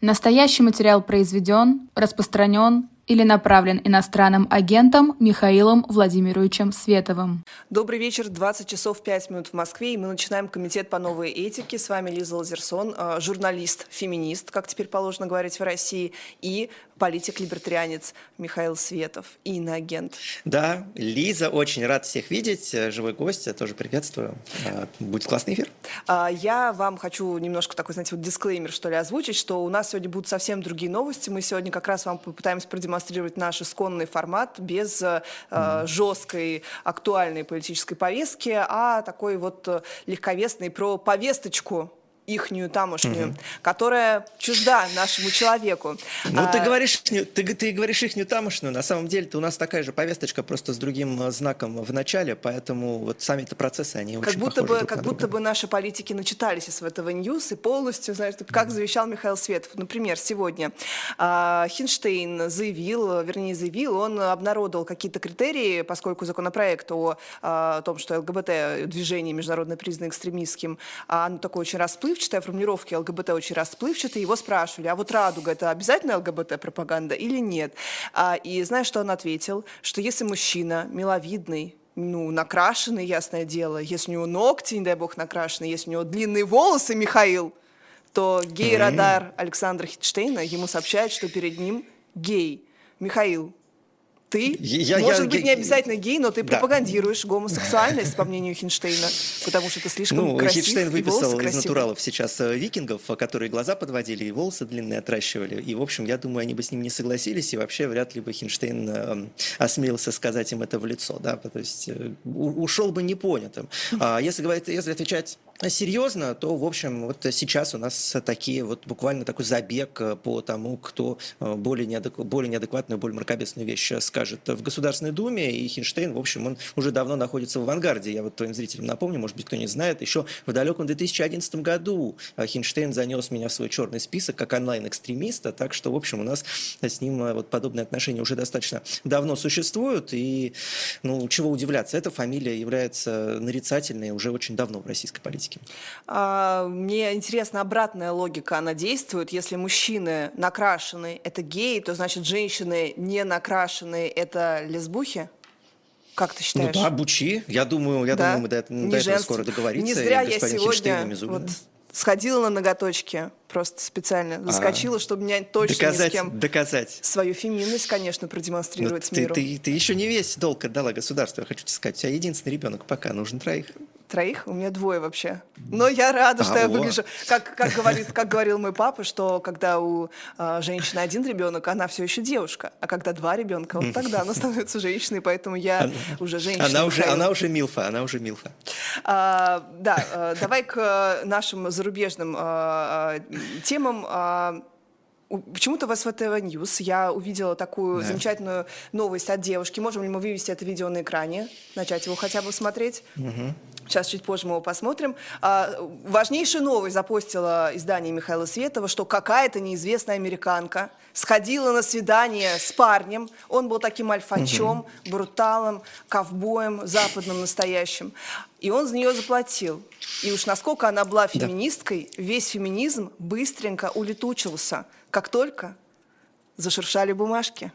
Настоящий материал произведен, распространен или направлен иностранным агентом Михаилом Владимировичем Световым. Добрый вечер, 20 часов 5 минут в Москве, и мы начинаем комитет по новой этике. С вами Лиза Лазерсон, э, журналист, феминист, как теперь положено говорить в России, и политик-либертарианец Михаил Светов и иноагент. Да, Лиза, очень рад всех видеть. Живой гость, я тоже приветствую. Э, будет классный эфир. А, я вам хочу немножко такой, знаете, вот дисклеймер, что ли, озвучить, что у нас сегодня будут совсем другие новости. Мы сегодня как раз вам попытаемся продемонстрировать наш исконный формат без mm. жесткой, актуальной политической повестки, а такой вот э, легковесный про повесточку ихнюю тамошнюю, угу. которая чужда нашему человеку. Ну, а... ты говоришь, ты, ты говоришь ихнюю тамошнюю, на самом деле-то у нас такая же повесточка, просто с другим э, знаком в начале, поэтому вот сами-то процессы, они как очень будто бы, Как будто бы наши политики начитались из этого ньюс и полностью, знаешь, как завещал Михаил Светов. Например, сегодня э, Хинштейн заявил, вернее, заявил, он обнародовал какие-то критерии, поскольку законопроект о, о том, что ЛГБТ-движение международно признано экстремистским, а оно такое очень расплывчатое, расплывчатая, формулировки ЛГБТ очень расплывчатые. Его спрашивали, а вот радуга – это обязательно ЛГБТ-пропаганда или нет? А, и знаешь, что он ответил? Что если мужчина миловидный, ну, накрашенный, ясное дело, если у него ногти, не дай бог, накрашены, если у него длинные волосы, Михаил, то гей-радар Александра Хитштейна ему сообщает, что перед ним гей. Михаил, ты, я, может я, быть, я, не обязательно гей, но ты да. пропагандируешь гомосексуальность, по мнению Хинштейна, потому что ты слишком ну, красив, Хинштейн выписал из натуралов сейчас э, викингов, которые глаза подводили и волосы длинные отращивали. И, в общем, я думаю, они бы с ним не согласились, и вообще вряд ли бы Хинштейн э, осмелился сказать им это в лицо. Да? То есть э, ушел бы непонятым. А если, говорить, если отвечать серьезно, то, в общем, вот сейчас у нас такие вот буквально такой забег по тому, кто более, неадек... более неадекватную, более мракобесную вещь скажет в Государственной Думе, и Хинштейн, в общем, он уже давно находится в авангарде. Я вот твоим зрителям напомню, может быть, кто не знает, еще в далеком 2011 году Хинштейн занес меня в свой черный список как онлайн-экстремиста, так что, в общем, у нас с ним вот подобные отношения уже достаточно давно существуют, и, ну, чего удивляться, эта фамилия является нарицательной уже очень давно в российской политике? А, мне интересна обратная логика. Она действует. Если мужчины накрашены – это геи, то значит женщины не накрашенные – это лесбухи? Как ты считаешь? Ну да, бучи. Я думаю, я да? думаю мы до, до этого скоро договоримся. Не зря я сегодня вот сходила на ноготочки просто специально заскочила, а, чтобы меня точно доказать, ни с кем... Доказать. Свою феминность, конечно, продемонстрировать Но ну, миру. Ты, ты, ты еще не весь долг отдала государству, я хочу тебе сказать. У тебя единственный ребенок пока, нужен троих. Троих? У меня двое вообще. Но я рада, что а, я выгляжу. Как, как, говорит, как говорил мой папа, что когда у э, женщины один ребенок, она все еще девушка. А когда два ребенка, вот тогда она становится женщиной, поэтому я она, уже женщина. Она уже, она уже милфа, она уже милфа. А, да, э, давай к нашим зарубежным э, темам. Почему-то в СВТ News я увидела такую да. замечательную новость от девушки. Можем ли мы вывести это видео на экране, начать его хотя бы смотреть? Угу. Сейчас чуть позже мы его посмотрим. А, важнейшую новость запостила издание Михаила Светова, что какая-то неизвестная американка сходила на свидание с парнем. Он был таким альфачом, угу. бруталом, ковбоем, западным настоящим. И он за нее заплатил. И уж насколько она была феминисткой, да. весь феминизм быстренько улетучился, как только зашуршали бумажки.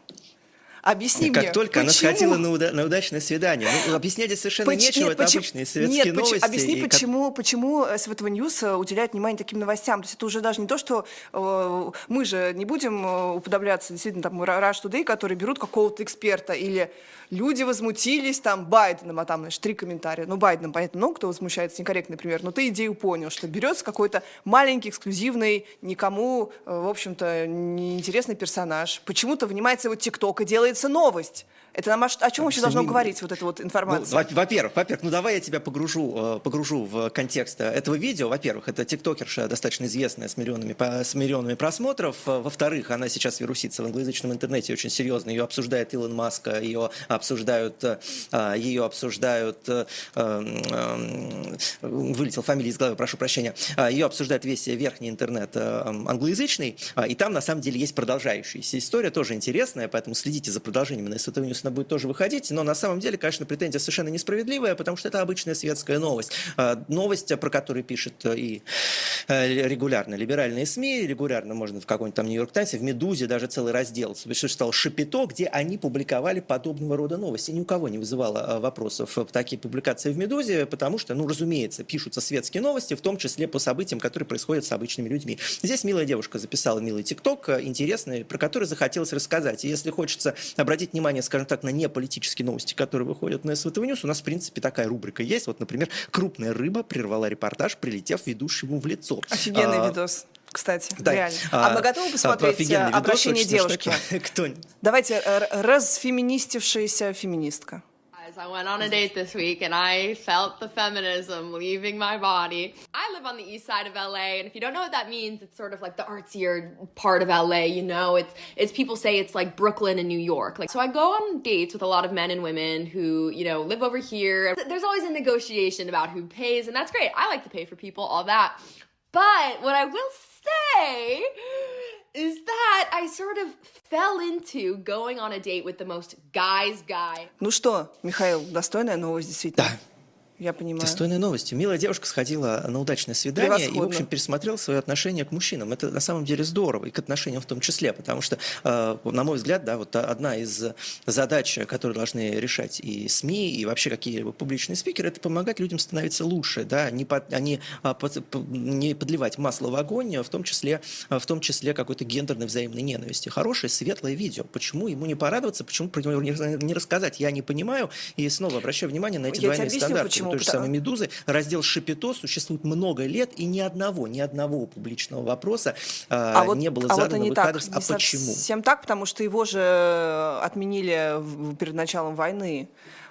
Объясни как мне, только почему? она сходила на, уда- на удачное свидание. Ну, объяснять совершенно Поч- нечего, нет, это почему? обычные светские нет, новости. Объясни, почему, как... почему SVTV News уделяет внимание таким новостям. То есть это уже даже не то, что э, мы же не будем э, уподобляться действительно там Russia Today, которые берут какого-то эксперта или люди возмутились там Байденом, а там, значит, три комментария. Ну, Байденом, понятно, много кто возмущается, некорректный пример, но ты идею понял, что берется какой-то маленький, эксклюзивный, никому, э, в общем-то, неинтересный персонаж. Почему-то внимается его TikTok и делается новость. Это нам о, о чем вообще должно говорить вот эта вот информация? Ну, во-первых, во-первых, ну давай я тебя погружу, э, погружу в контекст этого видео. Во-первых, это тиктокерша достаточно известная с миллионами, с миллионами просмотров. Во-вторых, она сейчас вирусится в англоязычном интернете очень серьезно. Ее обсуждает Илон Маск, ее обсуждают, э, ее обсуждают, э, вылетел фамилия из головы, прошу прощения, ее обсуждает весь верхний интернет англоязычный, и там на самом деле есть продолжающаяся история, тоже интересная, поэтому следите за продолжением на SVTV News она будет тоже выходить, но на самом деле, конечно, претензия совершенно несправедливая, потому что это обычная светская новость. А, новость, про которую пишет э, и э, регулярно либеральные СМИ, регулярно можно в каком-нибудь там Нью-Йорк Таймсе, в «Медузе» даже целый раздел стал «Шапито», где они публиковали подобного рода новости. Ни у кого не вызывало вопросов такие публикации в «Медузе», потому что, ну, разумеется, пишутся светские новости, в том числе по событиям, которые происходят с обычными людьми. Здесь милая девушка записала милый TikTok, интересный, про который захотелось рассказать. И если хочется обратить внимание, скажем так, на неполитические новости, которые выходят на SVTV News, у нас, в принципе, такая рубрика есть. Вот, например, крупная рыба прервала репортаж, прилетев ведущему в лицо. Офигенный а, видос кстати, да. реально. А, а мы готовы посмотреть а, обращение девушки? Кто? Давайте, разфеминистившаяся феминистка. I went on a date this week and I felt the feminism leaving my body. I live on the east side of LA, and if you don't know what that means, it's sort of like the artsier part of LA, you know? It's it's people say it's like Brooklyn and New York. Like so I go on dates with a lot of men and women who, you know, live over here. There's always a negotiation about who pays, and that's great. I like to pay for people, all that. But what I will say is that I sort of fell into going on a date with the most guy's guy. Ну что, Михаил, достойная новость действительно. Да. Я понимаю. Достойной новостью. Милая девушка сходила на удачное свидание и, в общем, пересмотрела свое отношение к мужчинам. Это на самом деле здорово, и к отношениям в том числе, потому что, э, на мой взгляд, да, вот одна из задач, которые должны решать и СМИ, и вообще какие-либо публичные спикеры, это помогать людям становиться лучше, да, не, под, а не, а, не подливать масло в огонь, в том числе, в том числе какой-то гендерной взаимной ненависти. Хорошее, светлое видео. Почему ему не порадоваться, почему про него не рассказать, я не понимаю. И снова обращаю внимание на эти я двойные стандарты. Почему? Той же самой «Медузы». Раздел «Шапито» существует много лет, и ни одного, ни одного публичного вопроса а, а вот, не было задано а вот в так, адрес. А почему? Всем так, потому что его же отменили перед началом войны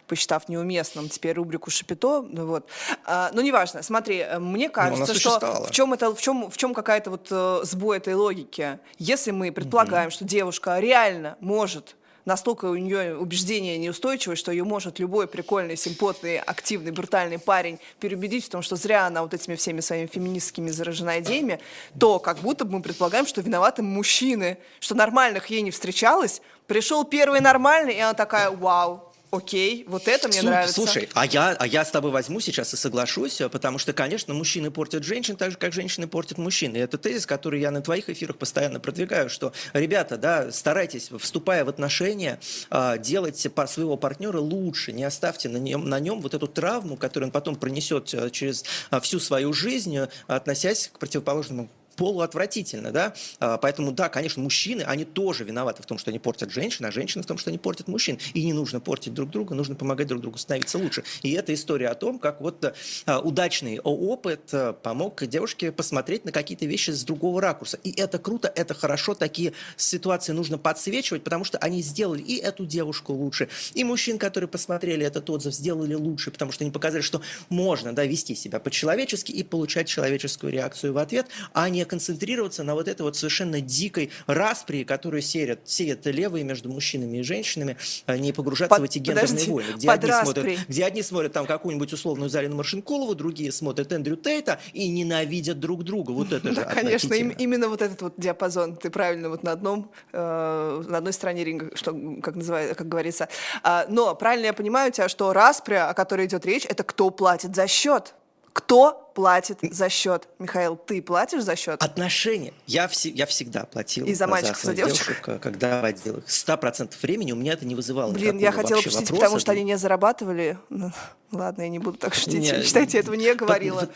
посчитав неуместным теперь рубрику Шапито, ну вот. А, но неважно. Смотри, мне ну, кажется, что в чем это, в чем, в чем какая-то вот э, сбой этой логики. Если мы предполагаем, mm-hmm. что девушка реально может настолько у нее убеждение неустойчивое, что ее может любой прикольный, симпотный, активный, брутальный парень переубедить в том, что зря она вот этими всеми своими феминистскими заражена идеями, то как будто бы мы предполагаем, что виноваты мужчины, что нормальных ей не встречалось, пришел первый нормальный, и она такая, вау, окей, вот это мне Су- нравится. Слушай, а я, а я с тобой возьму сейчас и соглашусь, потому что, конечно, мужчины портят женщин так же, как женщины портят мужчин. И это тезис, который я на твоих эфирах постоянно продвигаю, что, ребята, да, старайтесь, вступая в отношения, а, делайте своего партнера лучше, не оставьте на нем, на нем вот эту травму, которую он потом пронесет э, через а, всю свою жизнь, э, относясь к противоположному полуотвратительно, да, а, поэтому, да, конечно, мужчины, они тоже виноваты в том, что они портят женщин, а женщины в том, что они портят мужчин, и не нужно портить друг друга, нужно помогать друг другу становиться лучше, и это история о том, как вот а, удачный опыт а, помог девушке посмотреть на какие-то вещи с другого ракурса, и это круто, это хорошо, такие ситуации нужно подсвечивать, потому что они сделали и эту девушку лучше, и мужчин, которые посмотрели этот отзыв, сделали лучше, потому что они показали, что можно, да, вести себя по-человечески и получать человеческую реакцию в ответ, а не концентрироваться на вот этой вот совершенно дикой распри, которую сеют, сеют левые между мужчинами и женщинами, а не погружаться Под, в эти гендерные подожди, войны, где одни, смотрят, где одни смотрят там какую-нибудь условную Зарину Маршинкулову, другие смотрят Эндрю Тейта и ненавидят друг друга. Вот это же Да, конечно, именно вот этот вот диапазон. Ты правильно вот на одном, э, на одной стороне ринга, что, как, называется, как говорится. А, но правильно я понимаю тебя, что распря, о которой идет речь, это кто платит за счет. Кто платит за счет? Михаил, ты платишь за счет? Отношения. Я, вс- я всегда платил. И за мальчиков, за, за девочек? девушек, э, когда водил их. Сто процентов времени у меня это не вызывало Блин, я хотела пошутить, потому что они не зарабатывали. Ну, ладно, я не буду так шутить. Не, Считайте, этого не говорила.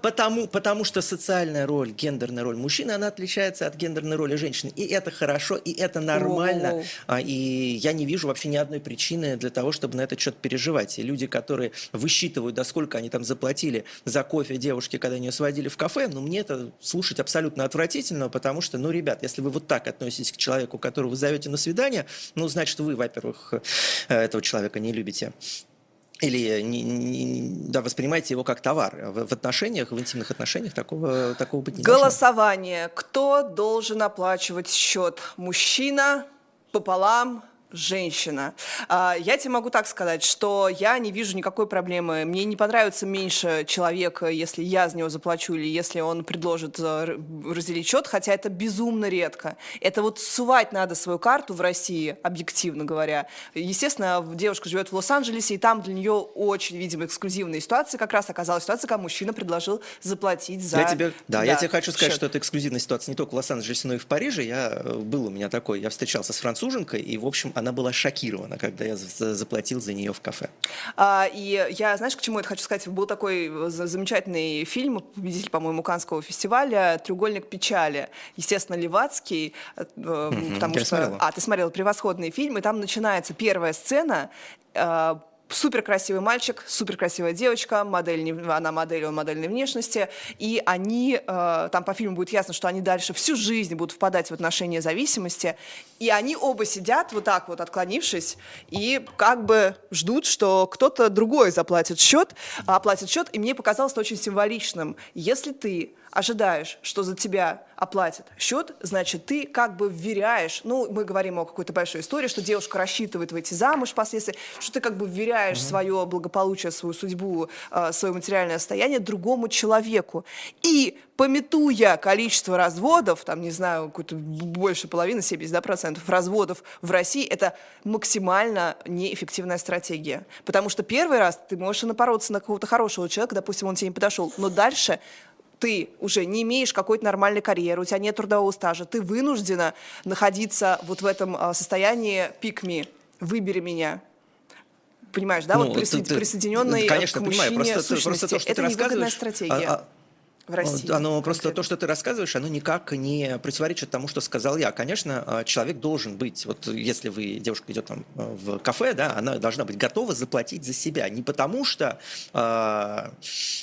Потому, потому что социальная роль, гендерная роль мужчины, она отличается от гендерной роли женщины. И это хорошо, и это нормально. О-о-о. И я не вижу вообще ни одной причины для того, чтобы на этот счет переживать. И люди, которые высчитывают, до сколько они там заплатили за кофе девушки, когда ее сводили в кафе, ну, мне это слушать абсолютно отвратительно, потому что, ну, ребят, если вы вот так относитесь к человеку, которого вы зовете на свидание, ну, значит, вы, во-первых, э, этого человека не любите или не, не, да, воспринимаете его как товар. В, в отношениях, в интимных отношениях такого, такого быть не Голосование. Должно. Кто должен оплачивать счет? Мужчина пополам, женщина. А, я тебе могу так сказать, что я не вижу никакой проблемы. Мне не понравится меньше человека, если я за него заплачу или если он предложит э, разделить счет, хотя это безумно редко. Это вот сувать надо свою карту в России, объективно говоря. Естественно, девушка живет в Лос-Анджелесе, и там для нее очень, видимо, эксклюзивная ситуация. Как раз оказалась ситуация, когда мужчина предложил заплатить за... Я тебе, да, да, я тебе хочу сказать, счет. что это эксклюзивная ситуация не только в Лос-Анджелесе, но и в Париже. Я, э, был у меня такой, я встречался с француженкой, и, в общем, она была шокирована, когда я заплатил за нее в кафе. А, и я, знаешь, к чему это хочу сказать? Был такой э, замечательный фильм, победитель, по-моему, Канского фестиваля «Треугольник печали». Естественно, Левацкий, mm-hmm. потому что... Смотрела. А, ты смотрел превосходный фильм, и там начинается первая сцена, супер красивый мальчик, супер красивая девочка, модель, она модель, он модельной внешности, и они, э, там по фильму будет ясно, что они дальше всю жизнь будут впадать в отношения зависимости, и они оба сидят вот так вот, отклонившись, и как бы ждут, что кто-то другой заплатит счет, оплатит счет, и мне показалось это очень символичным. Если ты ожидаешь, что за тебя оплатят счет, значит, ты как бы вверяешь, ну, мы говорим о какой-то большой истории, что девушка рассчитывает выйти замуж впоследствии, что ты как бы вверяешь mm-hmm. свое благополучие, свою судьбу, э, свое материальное состояние другому человеку. И пометуя количество разводов, там, не знаю, какой-то больше половины, 70% да, процентов разводов в России, это максимально неэффективная стратегия. Потому что первый раз ты можешь напороться на какого-то хорошего человека, допустим, он тебе не подошел, но дальше ты уже не имеешь какой-то нормальной карьеры, у тебя нет трудового стажа, ты вынуждена находиться вот в этом а, состоянии пикми, выбери меня. Понимаешь, да? Ну, вот присо... ты, присоединенной конечно, к мужчине понимаю. Просто, сущности. просто то, что Это ты невыгодная рассказываешь, стратегия. А, а, в России. Оно просто то, что ты рассказываешь, оно никак не противоречит тому, что сказал я. Конечно, а, человек должен быть, вот если вы, девушка идет там а, в кафе, да, она должна быть готова заплатить за себя. Не потому что, а,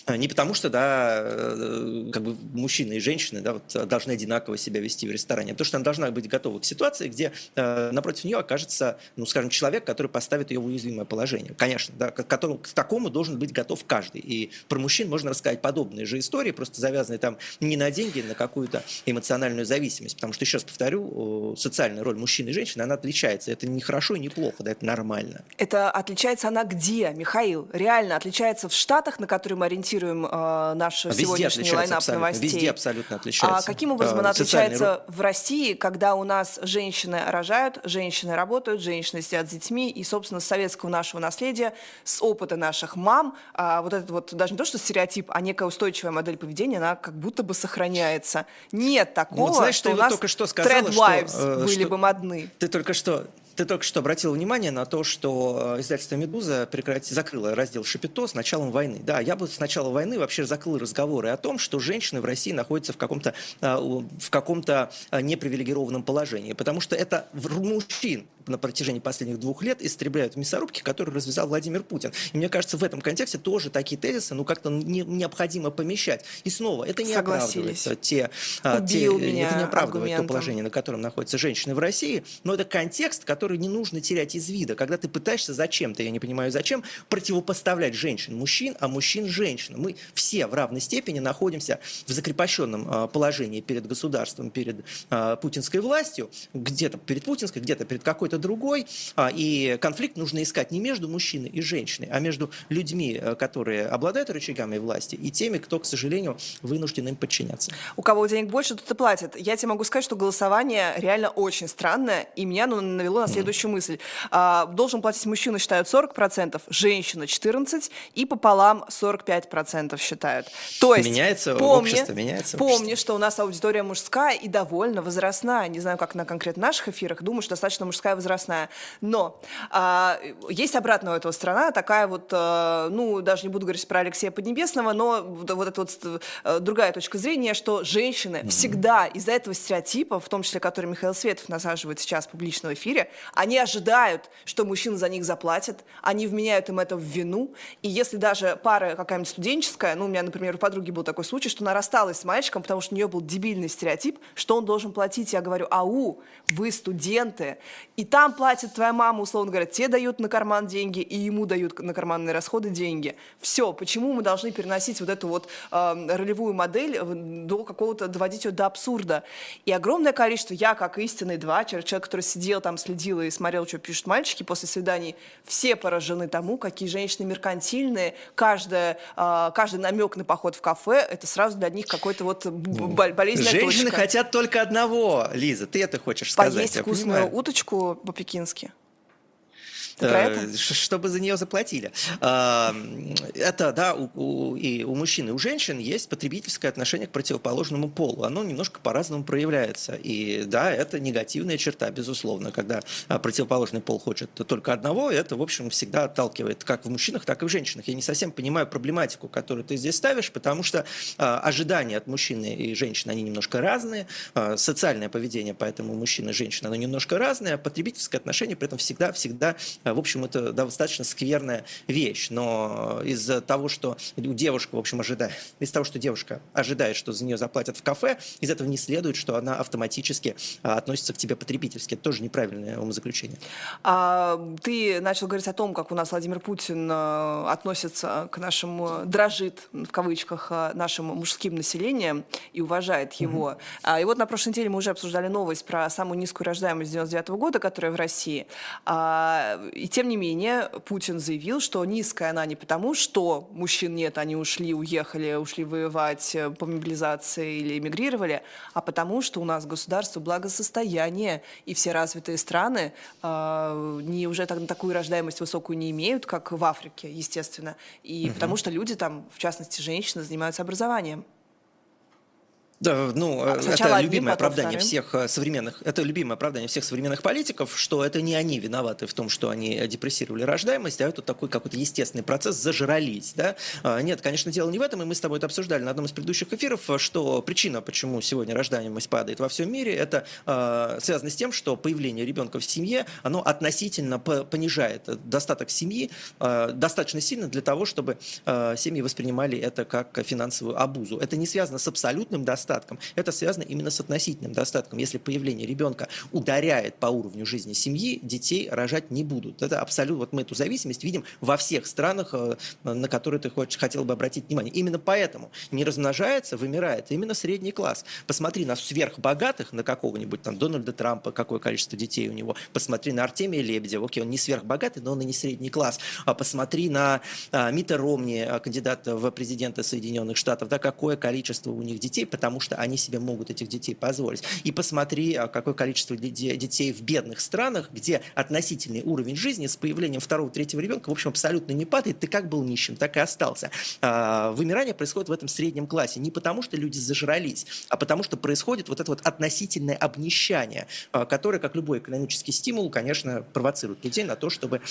не потому что, да, э, как бы мужчины и женщины, да, вот, должны одинаково себя вести в ресторане, а потому что она должна быть готова к ситуации, где напротив нее окажется, ну, скажем, человек, который поставит ее в уязвимое положение. Конечно, да, к, которому, к такому должен быть готов каждый. И про мужчин можно рассказать подобные же истории, просто просто завязаны там не на деньги, а на какую-то эмоциональную зависимость. Потому что, еще раз повторю, социальная роль мужчины и женщины, она отличается. Это не хорошо и не плохо, да, это нормально. Это отличается она где, Михаил? Реально отличается в Штатах, на которые мы ориентируем э, наш Везде сегодняшний лайнап новостей? Везде абсолютно отличается. А каким образом э, она отличается в России, когда у нас женщины рожают, женщины работают, женщины сидят с детьми, и, собственно, с советского нашего наследия, с опыта наших мам, а вот этот вот даже не то, что стереотип, а некая устойчивая модель поведения, поведения, она как будто бы сохраняется. Нет такого, вот, знаешь, что ты у нас только что сказала, что, э, были что, бы модны. Ты только что ты только что обратил внимание на то, что э, издательство «Медуза» прекрати... закрыло раздел «Шапито» с началом войны. Да, я бы с начала войны вообще закрыл разговоры о том, что женщины в России находятся в каком-то, э, в каком-то непривилегированном положении, потому что это мужчин на протяжении последних двух лет истребляют мясорубки, которые развязал Владимир Путин. И мне кажется, в этом контексте тоже такие тезисы, ну, как-то не, необходимо помещать. И снова, это не оправдывает те, а, те это не оправдывает то положение, на котором находятся женщины в России, но это контекст, который не нужно терять из вида. Когда ты пытаешься зачем-то, я не понимаю зачем, противопоставлять женщин мужчин, а мужчин женщин. Мы все в равной степени находимся в закрепощенном а, положении перед государством, перед а, путинской властью, где-то перед путинской, где-то перед какой-то другой. А, и конфликт нужно искать не между мужчиной и женщиной, а между людьми, э, которые обладают рычагами власти, и теми, кто, к сожалению, вынужден им подчиняться. У кого денег больше, тот и платит. Я тебе могу сказать, что голосование реально очень странное, и меня оно навело на следующую mm. мысль. А, должен платить мужчина, считают 40%, женщина 14%, и пополам 45% считают. То есть, меняется помни, общество, меняется Помни, общество. что у нас аудитория мужская и довольно возрастная. Не знаю, как на конкретно наших эфирах, думаю, что достаточно мужская возрастная. Но а, есть обратная у этого сторона, такая вот, а, ну, даже не буду говорить про Алексея Поднебесного, но вот, вот эта вот а, другая точка зрения, что женщины mm-hmm. всегда из-за этого стереотипа, в том числе, который Михаил Светов насаживает сейчас в публичном эфире, они ожидают, что мужчина за них заплатит, они вменяют им это в вину, и если даже пара какая-нибудь студенческая, ну, у меня, например, у подруги был такой случай, что она рассталась с мальчиком, потому что у нее был дебильный стереотип, что он должен платить. Я говорю, ау, вы студенты, и там платит твоя мама, условно говоря, тебе дают на карман деньги, и ему дают на карманные расходы деньги. Все, почему мы должны переносить вот эту вот э, ролевую модель до какого-то, доводить ее до абсурда? И огромное количество, я как истинный два, человек, который сидел там, следил и смотрел, что пишут мальчики после свиданий, все поражены тому, какие женщины меркантильные, каждая, э, каждый намек на поход в кафе, это сразу для них какой-то вот болезненная Женщины точка. хотят только одного, Лиза, ты это хочешь сказать. Поесть вкусную уточку по-пекински. Э, чтобы за нее заплатили. А, это, да, у, у, и у мужчин, и у женщин есть потребительское отношение к противоположному полу. Оно немножко по-разному проявляется. И да, это негативная черта, безусловно, когда а, противоположный пол хочет только одного, это, в общем, всегда отталкивает как в мужчинах, так и в женщинах. Я не совсем понимаю проблематику, которую ты здесь ставишь, потому что а, ожидания от мужчины и женщины, они немножко разные. Социальное поведение, поэтому мужчина и женщина, оно немножко разное. Потребительское отношение при этом всегда-всегда в общем, это достаточно скверная вещь. Но из-за того, что девушка, в общем, ожидает, из того, что девушка ожидает, что за нее заплатят в кафе, из этого не следует, что она автоматически а, относится к тебе потребительски. Это тоже неправильное умозаключение. А, ты начал говорить о том, как у нас Владимир Путин а, относится к нашему, дрожит, в кавычках, а, нашим мужским населением и уважает его. Mm-hmm. И вот на прошлой неделе мы уже обсуждали новость про самую низкую рождаемость 99 года, которая в России. И тем не менее, Путин заявил, что низкая она не потому, что мужчин нет, они ушли, уехали, ушли воевать э, по мобилизации или эмигрировали, а потому, что у нас государство благосостояние, и все развитые страны э, не уже так, такую рождаемость высокую не имеют, как в Африке, естественно, и угу. потому что люди там, в частности, женщины, занимаются образованием. Да, ну, а это одним, любимое оправдание вторым. всех э, современных, это любимое оправдание всех современных политиков, что это не они виноваты в том, что они депрессировали рождаемость, а это такой какой-то естественный процесс, зажрались, да. А, нет, конечно, дело не в этом, и мы с тобой это обсуждали на одном из предыдущих эфиров, что причина, почему сегодня рождаемость падает во всем мире, это э, связано с тем, что появление ребенка в семье, оно относительно понижает достаток семьи э, достаточно сильно для того, чтобы э, семьи воспринимали это как финансовую обузу. Это не связано с абсолютным достатком, достатком. Это связано именно с относительным достатком. Если появление ребенка ударяет по уровню жизни семьи, детей рожать не будут. Это абсолютно, вот мы эту зависимость видим во всех странах, э, на которые ты хочешь, хотел бы обратить внимание. Именно поэтому не размножается, вымирает именно средний класс. Посмотри на сверхбогатых, на какого-нибудь там Дональда Трампа, какое количество детей у него. Посмотри на Артемия Лебедева, окей, он не сверхбогатый, но он и не средний класс. А посмотри на а, Мита Ромни, а, кандидата в президенты Соединенных Штатов, да, какое количество у них детей, потому что они себе могут этих детей позволить. И посмотри, а, какое количество детей в бедных странах, где относительный уровень жизни с появлением второго, третьего ребенка, в общем, абсолютно не падает. Ты как был нищим, так и остался. А, вымирание происходит в этом среднем классе не потому, что люди зажрались, а потому что происходит вот это вот относительное обнищание, а, которое, как любой экономический стимул, конечно, провоцирует людей на то, чтобы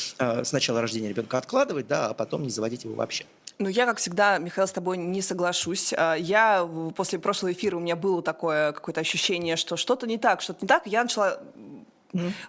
сначала рождение ребенка откладывать, да, а потом не заводить его вообще. Ну, я, как всегда, Михаил, с тобой не соглашусь. А, я после прошлого эфира у меня было такое какое-то ощущение, что что-то не так, что-то не так. Я начала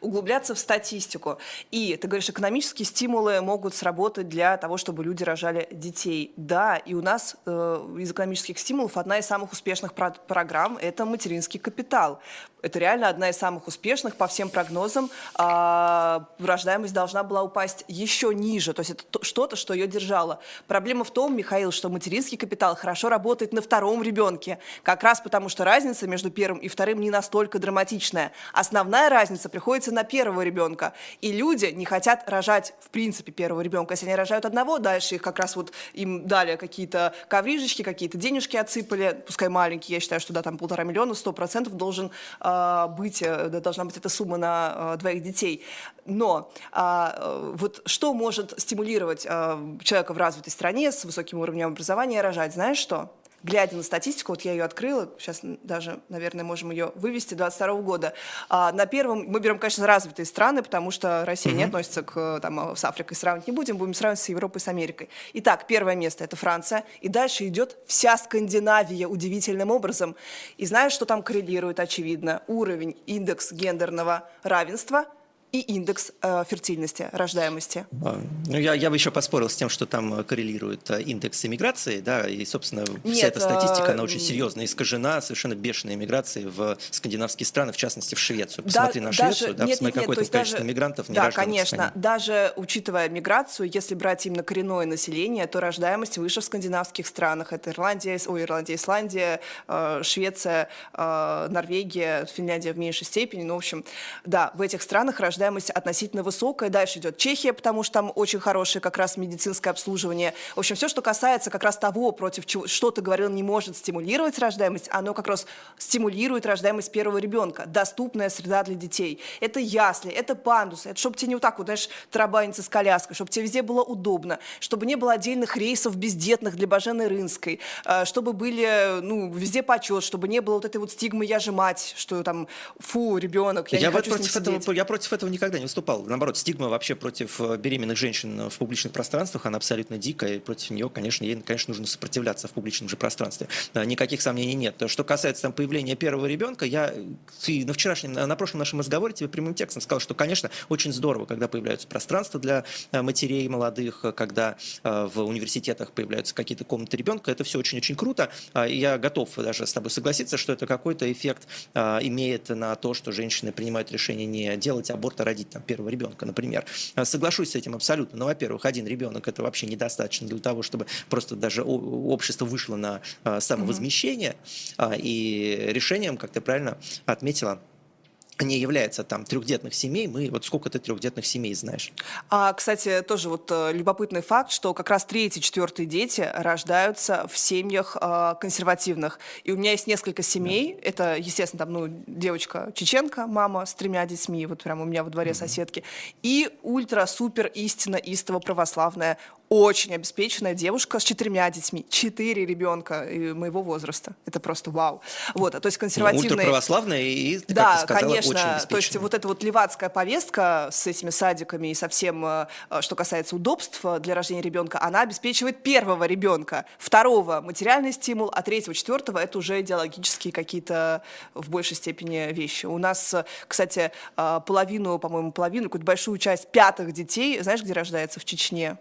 углубляться в статистику. И ты говоришь, экономические стимулы могут сработать для того, чтобы люди рожали детей. Да, и у нас э, из экономических стимулов одна из самых успешных про- программ – это материнский капитал. Это реально одна из самых успешных по всем прогнозам. А, рождаемость должна была упасть еще ниже. То есть это что-то, что ее держало. Проблема в том, Михаил, что материнский капитал хорошо работает на втором ребенке. Как раз потому, что разница между первым и вторым не настолько драматичная. Основная разница приходится на первого ребенка. И люди не хотят рожать, в принципе, первого ребенка. Если они рожают одного, дальше их как раз вот им дали какие-то коврижечки, какие-то денежки отсыпали, пускай маленькие, я считаю, что да, там полтора миллиона, сто процентов должен э, быть, должна быть эта сумма на э, двоих детей. Но э, вот что может стимулировать э, человека в развитой стране с высоким уровнем образования рожать, знаешь что? Глядя на статистику, вот я ее открыла, сейчас даже, наверное, можем ее вывести, 22 года. А, на первом, мы берем, конечно, развитые страны, потому что Россия mm-hmm. не относится к, там, с Африкой, сравнивать не будем, будем сравнивать с Европой, с Америкой. Итак, первое место – это Франция, и дальше идет вся Скандинавия удивительным образом. И знаешь, что там коррелирует, очевидно? Уровень, индекс гендерного равенства – и индекс э, фертильности, рождаемости. А, ну, я, я бы еще поспорил с тем, что там коррелирует э, индекс иммиграции, да, и, собственно, Нет, вся эта статистика, она очень серьезно искажена, совершенно бешеная иммиграция в скандинавские страны, в частности, в Швецию. Посмотри да, на даже, Швецию, да, нет, посмотри, нет, какое то количество даже, мигрантов не Да, конечно, даже учитывая миграцию, если брать именно коренное население, то рождаемость выше в скандинавских странах. Это Ирландия, ой, Ирландия, Исландия, э, Швеция, э, Норвегия, Финляндия в меньшей степени. Ну, в общем, да, в этих странах рождаемость рождаемость относительно высокая. Дальше идет Чехия, потому что там очень хорошее как раз медицинское обслуживание. В общем, все, что касается как раз того, против чего, что ты говорил, не может стимулировать рождаемость, оно как раз стимулирует рождаемость первого ребенка. Доступная среда для детей. Это ясли, это пандусы, это чтобы тебе не вот так вот, знаешь, тарабаниться с коляской, чтобы тебе везде было удобно, чтобы не было отдельных рейсов бездетных для Бажены Рынской, э, чтобы были, ну, везде почет, чтобы не было вот этой вот стигмы «я же мать», что там, фу, ребенок, я, я не хочу против этого, Я против этого никогда не выступал. Наоборот, стигма вообще против э, беременных женщин в публичных пространствах, она абсолютно дикая, и против нее, конечно, ей, конечно, нужно сопротивляться в публичном же пространстве. Никаких сомнений нет. Что касается там, появления первого ребенка, я ты на вчерашнем, на прошлом нашем разговоре тебе прямым текстом сказал, что, конечно, очень здорово, когда появляются пространства для э, матерей молодых, когда э, в университетах появляются какие-то комнаты ребенка, это все очень-очень круто. А, я готов даже с тобой согласиться, что это какой-то эффект имеет на то, что женщины принимают решение не делать аборт, а родить там, первого ребенка, например. А, соглашусь с этим абсолютно. Но, во-первых, один ребенок это вообще недостаточно для того, чтобы просто даже общество вышло на а, самовозмещение. Mm-hmm. И решением, как ты правильно отметила, не является там трехдетных семей. Мы вот сколько ты трехдетных семей знаешь? А, кстати, тоже вот э, любопытный факт, что как раз третий, четвертые дети рождаются в семьях э, консервативных. И у меня есть несколько семей. Да. Это, естественно, там, ну, девочка чеченка, мама с тремя детьми, вот прямо у меня во дворе mm-hmm. соседки. И ультра-супер истинно истово православная очень обеспеченная девушка с четырьмя детьми, четыре ребенка моего возраста. Это просто вау. Вот, то есть консервативные... Ультраправославная и, ты, да, сказала, конечно. Очень то есть вот эта вот левацкая повестка с этими садиками и со всем, э, что касается удобств для рождения ребенка, она обеспечивает первого ребенка, второго материальный стимул, а третьего, четвертого это уже идеологические какие-то в большей степени вещи. У нас, кстати, э, половину, по-моему, половину, какую-то большую часть пятых детей, знаешь, где рождается? В Чечне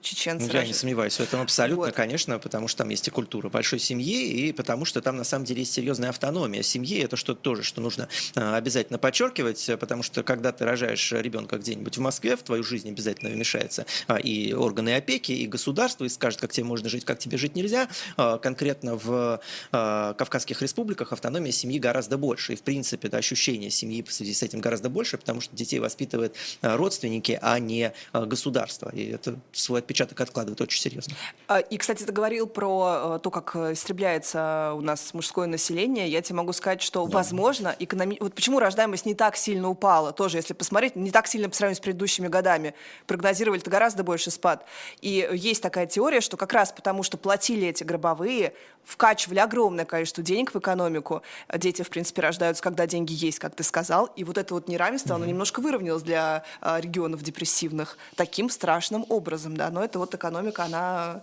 чеченцы. Ну, я не сомневаюсь в этом абсолютно, вот. конечно, потому что там есть и культура большой семьи, и потому что там на самом деле есть серьезная автономия семьи. Это что-то тоже, что нужно а, обязательно подчеркивать, потому что когда ты рожаешь ребенка где-нибудь в Москве, в твою жизнь обязательно вмешается а, и органы опеки, и государство, и скажет, как тебе можно жить, как тебе жить нельзя. А, конкретно в Кавказских республиках автономия семьи гораздо больше. И, в принципе, да, ощущение семьи в связи с этим гораздо больше, потому что детей воспитывают родственники, а не государство. И это свой свой отпечаток откладывает очень серьезно. А, и, кстати, ты говорил про э, то, как э, истребляется у нас мужское население. Я тебе могу сказать, что, да. возможно, экономи... вот почему рождаемость не так сильно упала, тоже, если посмотреть, не так сильно по сравнению с предыдущими годами. Прогнозировали-то гораздо больше спад. И есть такая теория, что как раз потому, что платили эти гробовые, вкачивали огромное количество денег в экономику. Дети, в принципе, рождаются, когда деньги есть, как ты сказал. И вот это вот неравенство, оно немножко выровнялось для а, регионов депрессивных таким страшным образом, да. Но это вот экономика, она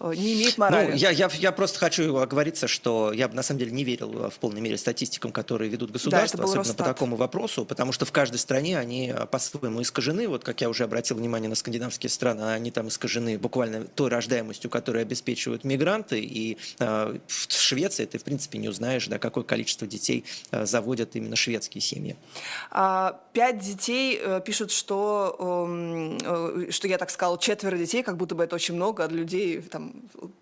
не имеет морали. Ну, я, я, я просто хочу оговориться, что я на самом деле не верил в полной мере статистикам, которые ведут государство, да, особенно Росстат. по такому вопросу, потому что в каждой стране они по-своему искажены. Вот как я уже обратил внимание на скандинавские страны, они там искажены буквально той рождаемостью, которую обеспечивают мигранты. И э, в Швеции ты, в принципе, не узнаешь, да, какое количество детей э, заводят именно шведские семьи. А, пять детей э, пишут, что, эм, э, что я так сказал, четверо детей, как будто бы это очень много, а для людей там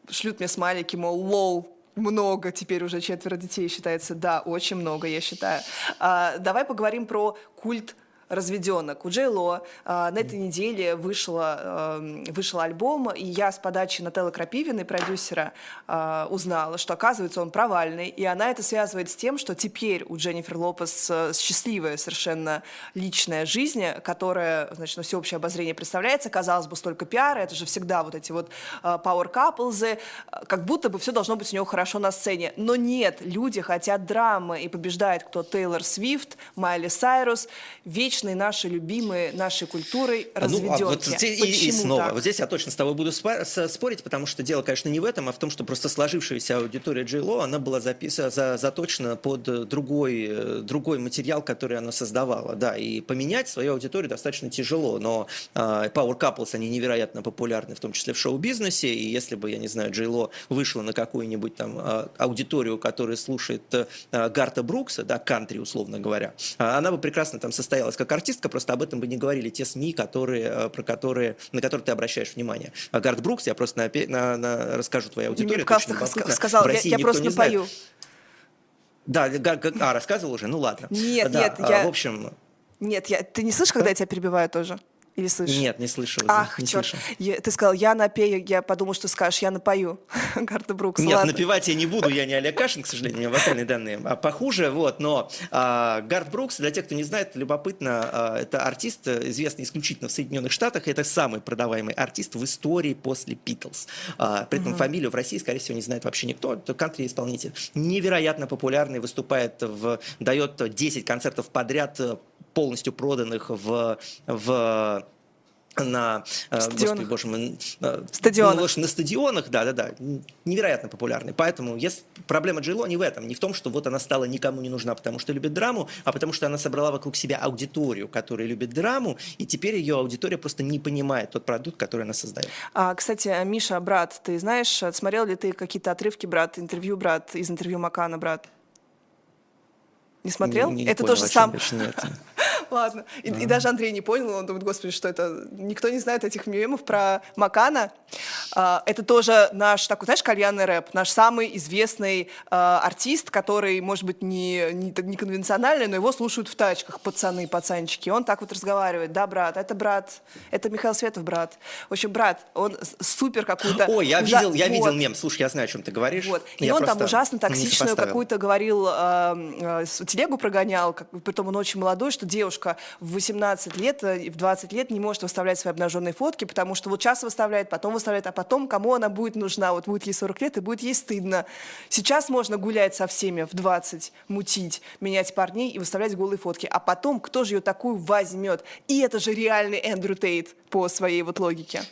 шлют мне смайлики, мол, лол, много, теперь уже четверо детей считается. Да, очень много, я считаю. А, давай поговорим про культ разведенок. У Джей Ло э, на этой неделе вышла, э, вышел альбом, и я с подачи Нателлы Крапивиной, продюсера, э, узнала, что, оказывается, он провальный, и она это связывает с тем, что теперь у Дженнифер Лопес э, счастливая совершенно личная жизнь, которая, значит, на всеобщее обозрение представляется, казалось бы, столько пиара, это же всегда вот эти вот э, power couples, э, как будто бы все должно быть у него хорошо на сцене. Но нет, люди хотят драмы, и побеждает кто Тейлор Свифт, Майли Сайрус, вечно вечные наши любимые нашей культурой разведенки. Ну, а вот здесь, и, и снова, так? вот здесь я точно с тобой буду спорить, потому что дело, конечно, не в этом, а в том, что просто сложившаяся аудитория Джей Ло, она была записана, за, заточена под другой, э, другой материал, который она создавала, да, и поменять свою аудиторию достаточно тяжело, но uh, Power Couples, они невероятно популярны, в том числе в шоу-бизнесе, и если бы, я не знаю, Джей Ло вышла на какую-нибудь там uh, аудиторию, которая слушает uh, Гарта Брукса, да, кантри, условно говоря, она бы прекрасно там состоялась как артистка, просто об этом бы не говорили те СМИ, которые, про которые, на которые ты обращаешь внимание. Гарт Брукс, я просто на, на, на, расскажу твоей аудитории. Мне сказал, я, я просто напою. Да, а, рассказывал уже? Ну ладно. Нет, да, нет, я... В общем... Нет, я... ты не слышишь, когда я тебя перебиваю тоже? Или слышишь? Нет, не слышал. Ах, не черт. Я, ты сказал, я напею, я подумал, что скажешь, я напою. Гарта Брукс, Нет, ладно. напевать я не буду, я не Олег Кашин, к сожалению, у меня вокальные данные а похуже, вот, но а, Гарт Брукс, для тех, кто не знает, любопытно, а, это артист, известный исключительно в Соединенных Штатах, это самый продаваемый артист в истории после Битлз. А, при этом угу. фамилию в России, скорее всего, не знает вообще никто, это кантри-исполнитель. Невероятно популярный, выступает, в, дает 10 концертов подряд, полностью проданных в, в на, э, господи, боже мой, стадионах. Ну, на стадионах, да-да-да, невероятно популярный. Поэтому если, проблема Джило не в этом, не в том, что вот она стала никому не нужна, потому что любит драму, а потому что она собрала вокруг себя аудиторию, которая любит драму, и теперь ее аудитория просто не понимает тот продукт, который она создает. А, кстати, Миша, брат, ты знаешь, смотрел ли ты какие-то отрывки, брат, интервью, брат, из интервью Макана, брат? Не смотрел? Не, не это понял, тоже сам. Нет. Ладно. И, и даже Андрей не понял, он думает, господи, что это? Никто не знает этих мемов про Макана. А, это тоже наш такой, знаешь, кальянный рэп, наш самый известный а, артист, который, может быть, не, не, не конвенциональный, но его слушают в тачках пацаны, пацанчики. Он так вот разговаривает, да, брат, это брат, это Михаил Светов, брат. В общем, брат, он супер какую-то... Ой, я ужа... видел, я вот. видел мем, слушай, я знаю, о чем ты говоришь. Вот. И я он там ужасно токсичную какую-то говорил, э, э, телегу прогонял, как, притом он очень молодой, что девушка в 18 лет, э, в 20 лет не может выставлять свои обнаженные фотки, потому что вот сейчас выставляет, потом выставляет, а потом кому она будет нужна? Вот будет ей 40 лет, и будет ей стыдно. Сейчас можно гулять со всеми в 20, мутить, менять парней и выставлять голые фотки. А потом, кто же ее такую возьмет? И это же реальный Эндрю Тейт по своей вот логике.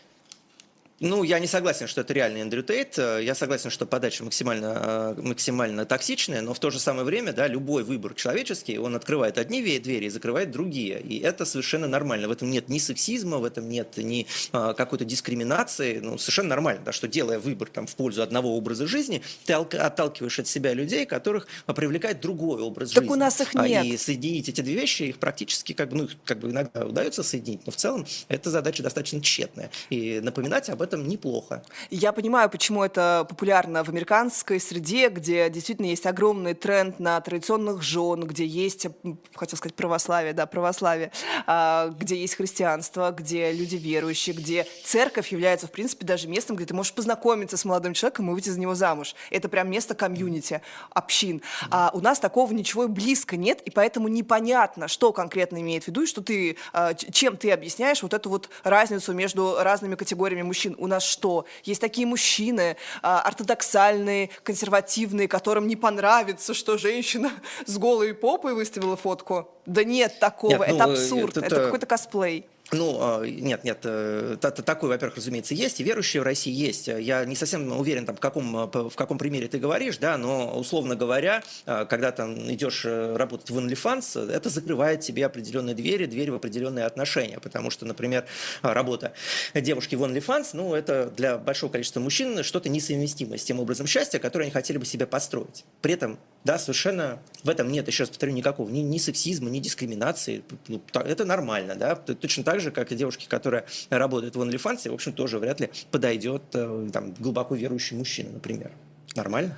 Ну, я не согласен, что это реальный Эндрю Тейт. Я согласен, что подача максимально, максимально токсичная, но в то же самое время, да, любой выбор человеческий, он открывает одни двери и закрывает другие. И это совершенно нормально. В этом нет ни сексизма, в этом нет ни а, какой-то дискриминации. Ну, совершенно нормально, да, что делая выбор там, в пользу одного образа жизни, ты отталкиваешь от себя людей, которых привлекает другой образ так жизни. Так у нас их нет. И соединить эти две вещи, их практически как бы, ну, как бы иногда удается соединить, но в целом эта задача достаточно тщетная. И напоминать об этом этом неплохо. Я понимаю, почему это популярно в американской среде, где действительно есть огромный тренд на традиционных жен, где есть, хотел сказать, православие, да, православие, а, где есть христианство, где люди верующие, где церковь является, в принципе, даже местом, где ты можешь познакомиться с молодым человеком и выйти за него замуж. Это прям место комьюнити, общин. А у нас такого ничего близко нет, и поэтому непонятно, что конкретно имеет в виду, и что ты, а, чем ты объясняешь вот эту вот разницу между разными категориями мужчин у нас что? Есть такие мужчины а, ортодоксальные, консервативные, которым не понравится, что женщина с голой попой выставила фотку. Да нет такого, нет, ну, это абсурд, это, это какой-то косплей. Ну, а, нет, нет, э, такой, во-первых, разумеется, есть, и верующие в России есть. Я не совсем уверен, там, в, каком, в каком примере ты говоришь, да, но, условно говоря, когда там идешь э, работать в OnlyFans, это закрывает тебе определенные двери, двери в определенные отношения, потому что, например, работа девушки в OnlyFans, ну, это для большого количества мужчин что-то несовместимое с тем образом счастья, который они хотели бы себе построить. При этом, да, совершенно в этом нет, еще раз повторю, никакого ни, ни сексизма, ни дискриминации. Ну, это нормально, да, точно так же, как и девушки, которые работают в OnlyFans, в общем, тоже вряд ли подойдет э, там, глубоко верующий мужчина, например. Нормально?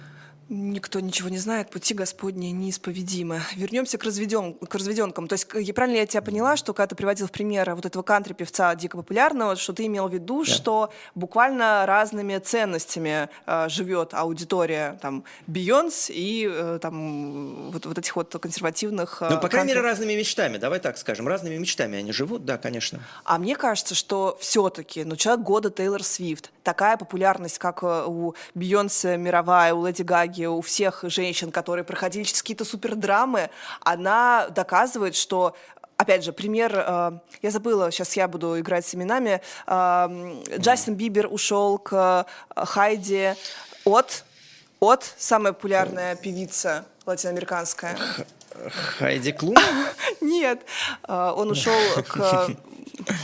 Никто ничего не знает, пути Господни неисповедимы. Вернемся к, разведен, к разведенкам. То есть, я правильно я тебя поняла, что когда ты приводил в пример вот этого кантри-певца дико популярного, что ты имел в виду, да. что буквально разными ценностями э, живет аудитория там Бейонс и э, там вот, вот этих вот консервативных... Э, ну, по крайней мере, разными мечтами, давай так скажем. Разными мечтами они живут, да, конечно. А мне кажется, что все-таки, ну, человек года Тейлор Свифт, такая популярность, как э, у Бейонсе мировая, у Леди Гаги, психологи у всех женщин, которые проходили через какие-то супердрамы, она доказывает, что опять же, пример, э, я забыла, сейчас я буду играть с именами. Э, Джастин Бибер ушел к э, Хайди от, от самая популярная певица латиноамериканская. Хайди Клум? Нет, э, он ушел к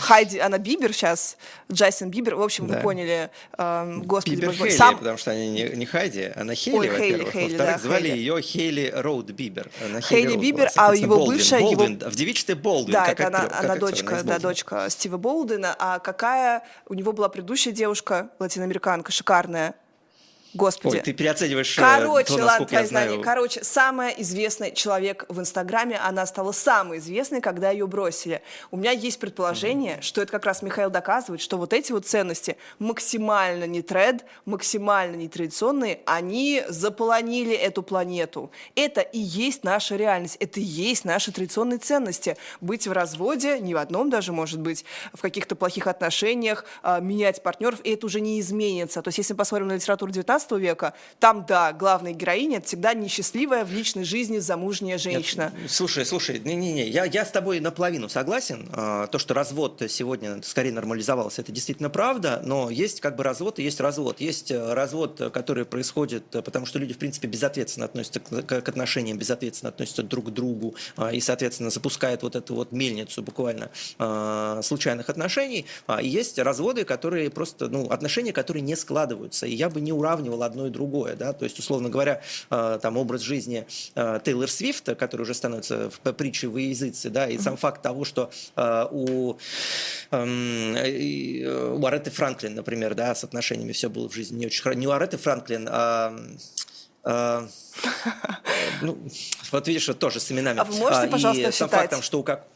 Хайди, она Бибер сейчас, Джастин Бибер, в общем, Да. вы поняли, э, господи, Бибер Хейли, сам- потому что она не, не Хайди, она Хейли, Ой, Хейли. Хейли, Во-вторых, да, звали Хейли. ее Хейли Роуд Бибер. Она Хейли Роуд Бибер, а его Болдвин. бывшая, его- Болдвин. В девичестве Болдвин, Да, как это она, как она актер, дочка, из да, дочка Стива Болдена. А какая у него была предыдущая девушка, латиноамериканка, шикарная? Господи. Ой, ты переоцениваешь э, Короче, то, ладно, твои знаю. знания. Короче, самая известный человек в Инстаграме, она стала самой известной, когда ее бросили. У меня есть предположение, что это как раз Михаил доказывает, что вот эти вот ценности максимально не тред, максимально нетрадиционные, они заполонили эту планету. Это и есть наша реальность, это и есть наши традиционные ценности. Быть в разводе, не в одном даже, может быть, в каких-то плохих отношениях, а, менять партнеров, и это уже не изменится. То есть, если мы посмотрим на литературу 19 века, там, да, главная героиня — это всегда несчастливая в личной жизни замужняя женщина. Нет, слушай, слушай, не-не-не, я, я с тобой наполовину согласен. А, То, что развод сегодня скорее нормализовался, это действительно правда, но есть как бы развод и есть развод. Есть э, развод, который происходит, э, потому что люди, в принципе, безответственно относятся к, к- отношениям, безответственно относятся друг к другу а, и, соответственно, запускают вот эту вот мельницу буквально а, случайных отношений. И есть разводы, которые просто, ну, отношения, которые не складываются. И я бы не уравнивал одно и другое, да, то есть, условно говоря, э, там образ жизни э, Тейлор Свифта, который уже становится в п- притчей во языце, да, и сам факт того, что э, у, эм, и, э, у Ареты Франклин, например, да, с отношениями все было в жизни не очень хорошо. Не у Ареты Франклин, а э, ну, вот видишь, вот тоже с именами. А вы можете, и пожалуйста, сам считать? фактом, что у как...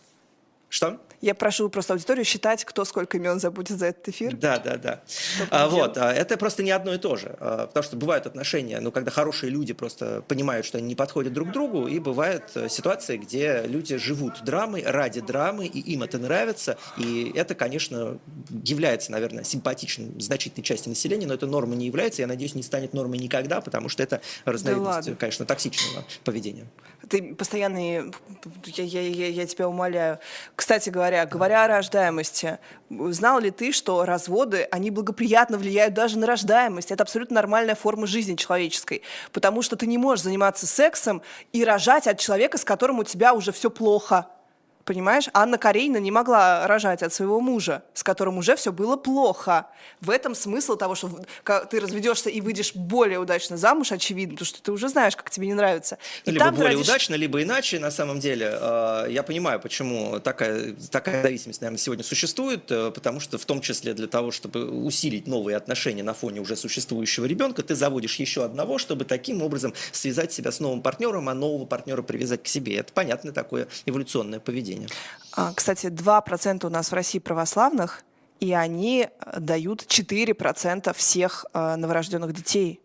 Что? Я прошу просто аудиторию считать, кто сколько имен забудет за этот эфир. Да, да, да. А, вот, а, это просто не одно и то же, а, потому что бывают отношения, ну, когда хорошие люди просто понимают, что они не подходят друг другу, и бывают э, ситуации, где люди живут драмой ради драмы, и им это нравится, и это, конечно, является, наверное, симпатичным значительной части населения, но это нормой не является, я надеюсь, не станет нормой никогда, потому что это разновидность, ладно. конечно, токсичного поведения. Ты постоянно, я, я, я, я тебя умоляю. Кстати говоря, говоря о рождаемости, знал ли ты, что разводы, они благоприятно влияют даже на рождаемость? Это абсолютно нормальная форма жизни человеческой. Потому что ты не можешь заниматься сексом и рожать от человека, с которым у тебя уже все плохо. Понимаешь, Анна Каренина не могла рожать от своего мужа, с которым уже все было плохо. В этом смысл того, что ты разведешься и выйдешь более удачно замуж, очевидно, потому что ты уже знаешь, как тебе не нравится. И либо там более родишь- удачно, либо иначе, на самом деле. Э, Я понимаю, почему такая, такая зависимость, наверное, сегодня существует, э, потому что в том числе для того, чтобы усилить новые отношения на фоне уже существующего ребенка, ты заводишь еще одного, чтобы таким образом связать себя с новым партнером, а нового партнера привязать к себе. Это понятное такое эволюционное поведение. А, Кстати, 2% у нас в России православных, и они э, дают 4% всех э, новорожденных детей.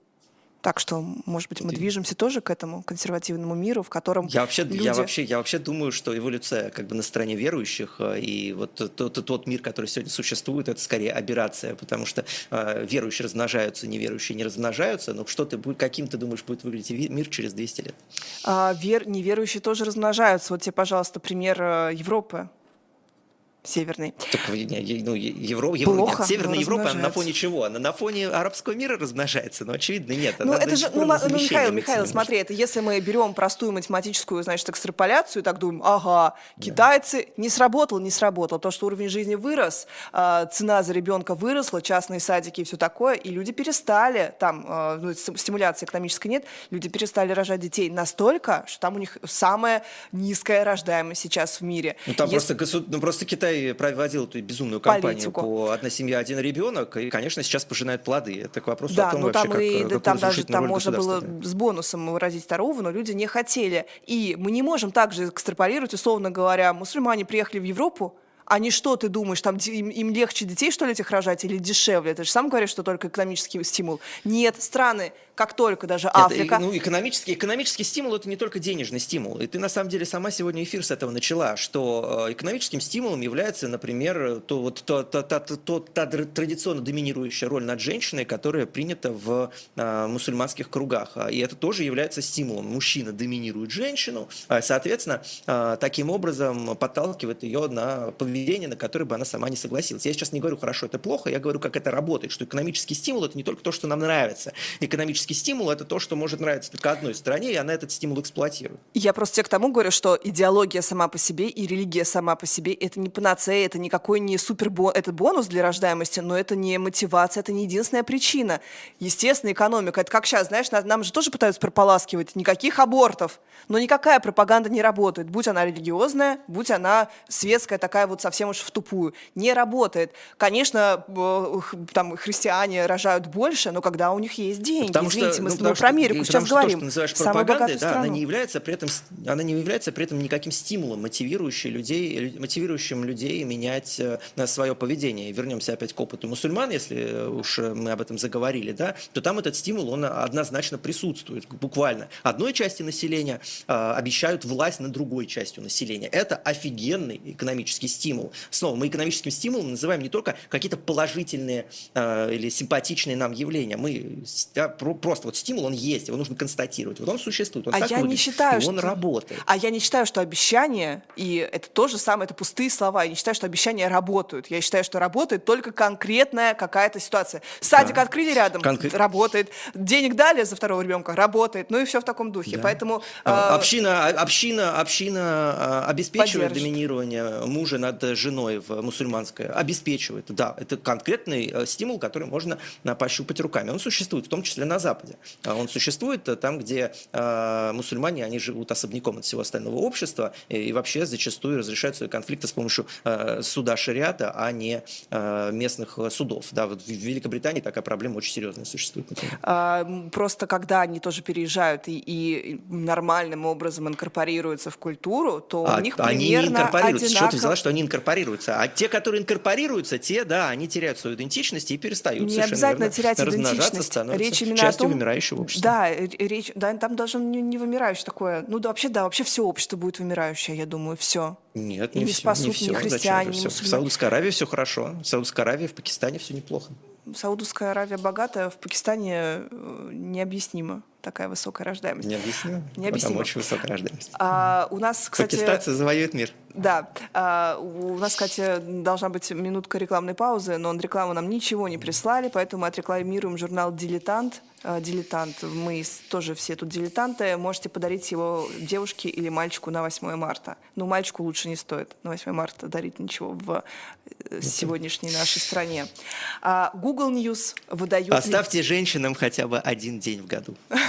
Так что, может быть, мы движемся тоже к этому консервативному миру, в котором Я вообще, люди... я, вообще, я вообще думаю, что эволюция как бы на стороне верующих, э, и вот тот, тот, тот мир, который сегодня существует, это скорее аберрация, потому что э, верующие размножаются, неверующие не размножаются, но что ты, каким ты думаешь будет выглядеть мир через 200 лет? А, вер... неверующие тоже размножаются. Вот тебе, пожалуйста, пример э, Европы северной. Не, е- ну, е- Евро, Евро- Плохо, нет, Северная Европа на фоне чего? Она на фоне арабского мира размножается, но очевидно нет. Ну, это же, ну, ну, Михаил, Михаил, смотри, это если мы берем простую математическую, значит, экстраполяцию и так думаем, ага, китайцы, не сработал, не сработал, то, что уровень жизни вырос, а, цена за ребенка выросла, частные садики и все такое, и люди перестали, там, а, ну, ст- стимуляции экономической нет, люди перестали рожать детей настолько, что там у них самая низкая рождаемость сейчас в мире. Ну, там Если- просто, ну, просто Китай проводил эту безумную кампанию Политику. по «одна семья, один ребенок», и, конечно, сейчас пожинает плоды. Это к вопросу Да, о том, но вообще, там, как, и, э, какую там даже там можно было с бонусом родить второго, но люди не хотели. И мы не можем также экстраполировать, условно говоря, мусульмане приехали в Европу, Они что, ты думаешь, там им, им легче детей, что ли, этих рожать или дешевле? Ты же сам говоришь, что только экономический стимул. Нет, страны, как только даже Африка... Это, ну, экономический, экономический стимул – это не только денежный стимул. И ты, на самом деле, сама сегодня эфир с этого начала, что э, экономическим стимулом является, например, то, вот, то, то, то, то, та традиционно доминирующая роль над женщиной, которая принята в а, мусульманских кругах. И это тоже является стимулом. Мужчина доминирует женщину, а, соответственно, а, таким образом подталкивает ее на поведение, на которое бы она сама не согласилась. Я сейчас не говорю, хорошо, это плохо, я говорю, как это работает, что экономический стимул – это не только то, что нам нравится. Экономический стимул – это то, что может нравиться только одной стране, и она этот стимул эксплуатирует. Я просто тебе к тому говорю, что идеология сама по себе и религия сама по себе – это не панацея, это никакой не супер это бонус для рождаемости, но это не мотивация, это не единственная причина. Естественно, экономика – это как сейчас, знаешь, нам же тоже пытаются прополаскивать, никаких абортов, но никакая пропаганда не работает, будь она религиозная, будь она светская, такая вот совсем уж в тупую. Не работает. Конечно, э, там христиане рожают больше, но когда у них есть деньги, потому извините, что, мы, ну, мы про Америку сейчас что говорим. То, что называешь пропагандой, да, она не является при этом, она не является при этом никаким стимулом, мотивирующим людей, мотивирующим людей менять э, свое поведение. Вернемся опять к опыту мусульман, если уж мы об этом заговорили, да, то там этот стимул, он однозначно присутствует, буквально. Одной части населения э, обещают власть над другой частью населения. Это офигенный экономический стимул. Снова, мы экономическим стимулом называем не только какие-то положительные э, или симпатичные нам явления. Мы да, про, просто вот стимул, он есть, его нужно констатировать. Вот он существует, он а так я выглядит, не считаю, и он что... работает. А я не считаю, что обещания, и это то же самое, это пустые слова, я не считаю, что обещания работают. Я считаю, что работает только конкретная какая-то ситуация. Садик да. открыли рядом, Конкрет... работает. Денег дали за второго ребенка, работает. Ну и все в таком духе. Да. Поэтому... Э... Община, община, община а, обеспечивает доминирование мужа над женой в мусульманской, обеспечивает. Да, это конкретный э, стимул, который можно пощупать руками. Он существует, в том числе на Западе. А он существует э, там, где э, мусульмане, они живут особняком от всего остального общества и вообще зачастую разрешают свои конфликты с помощью суда шариата, а не местных судов. Да, вот в Великобритании такая проблема очень серьезная существует. А, просто когда они тоже переезжают и, и нормальным образом инкорпорируются в культуру, то а, у них они примерно не инкорпорируются. одинаково... Что ты взяла, что они инкорпорируются? А те, которые инкорпорируются, те, да, они теряют свою идентичность и перестают не обязательно верно, терять идентичность. Речь именно частью том, вымирающего общества. Да, речь, да, там даже не, не вымирающее такое. Ну да, вообще, да, вообще все общество будет вымирающее, я думаю, все. Нет, не, не все, спасут не все. ни христиане, Зачем? ни В Саудовской Аравии все хорошо. В Саудовской Аравии, в Пакистане все неплохо. Саудовская Аравия богатая, в Пакистане э, необъяснимо такая высокая рождаемость. Необъяснимо? Необъяснимо. Там очень высокая рождаемость. А, у нас, кстати... Пакистанцы завоюют мир. Да. А, у нас, кстати, должна быть минутка рекламной паузы, но на рекламу нам ничего не прислали, поэтому мы отрекламируем журнал «Дилетант». А, «Дилетант». Мы тоже все тут дилетанты. Можете подарить его девушке или мальчику на 8 марта. Ну, мальчику лучше не стоит на 8 марта дарить ничего в э, сегодняшней нашей стране. А, Google News выдает... Оставьте женщинам хотя бы один день в году.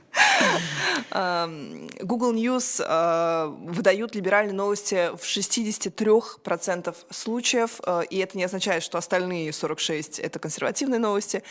Google News э, выдают либеральные новости в 63% случаев, э, и это не означает, что остальные 46 — это консервативные новости,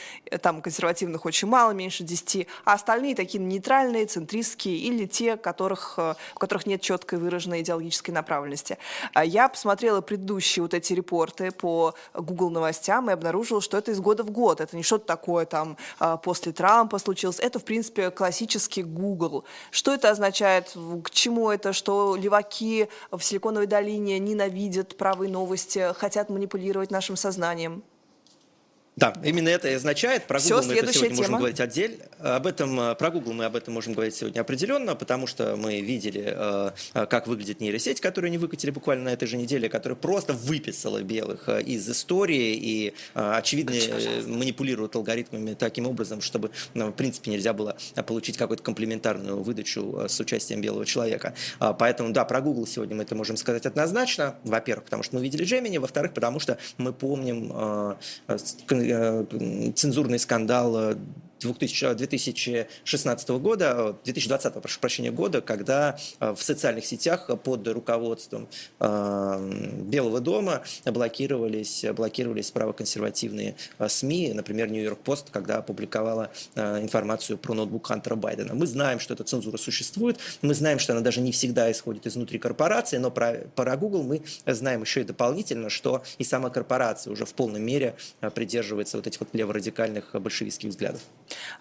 там консервативных очень мало, меньше 10, а остальные такие нейтральные, центристские или те, которых, э, у которых нет четкой выраженной идеологической направленности. Я посмотрела предыдущие вот эти репорты по Google новостям и обнаружила, что это из года в год, это не что-то такое там после Трампа случилось, это, в принципе, классический Google. Что это означает? К чему это? Что леваки в Силиконовой долине ненавидят правые новости, хотят манипулировать нашим сознанием? Да, именно это и означает. Про Google мы это сегодня тема. можем говорить отдельно. Об этом, э, про Google мы об этом можем говорить сегодня определенно, потому что мы видели, э, э, как выглядит нейросеть, которую они выкатили буквально на этой же неделе, которая просто выписала белых из истории и, очевидно, манипулирует алгоритмами таким образом, чтобы, ну, в принципе, нельзя было получить какую-то комплементарную выдачу с участием белого человека. Поэтому, да, про Google сегодня мы это можем сказать однозначно. Во-первых, потому что мы видели Gemini, во-вторых, потому что мы помним Э, цензурный скандал 2000, 2016 года, 2020, прошу прощения, года, когда в социальных сетях под руководством Белого дома блокировались, блокировались правоконсервативные СМИ, например, Нью-Йорк Пост, когда опубликовала информацию про ноутбук Хантера Байдена. Мы знаем, что эта цензура существует, мы знаем, что она даже не всегда исходит изнутри корпорации, но про, про Google мы знаем еще и дополнительно, что и сама корпорация уже в полной мере придерживается вот этих вот леворадикальных большевистских взглядов.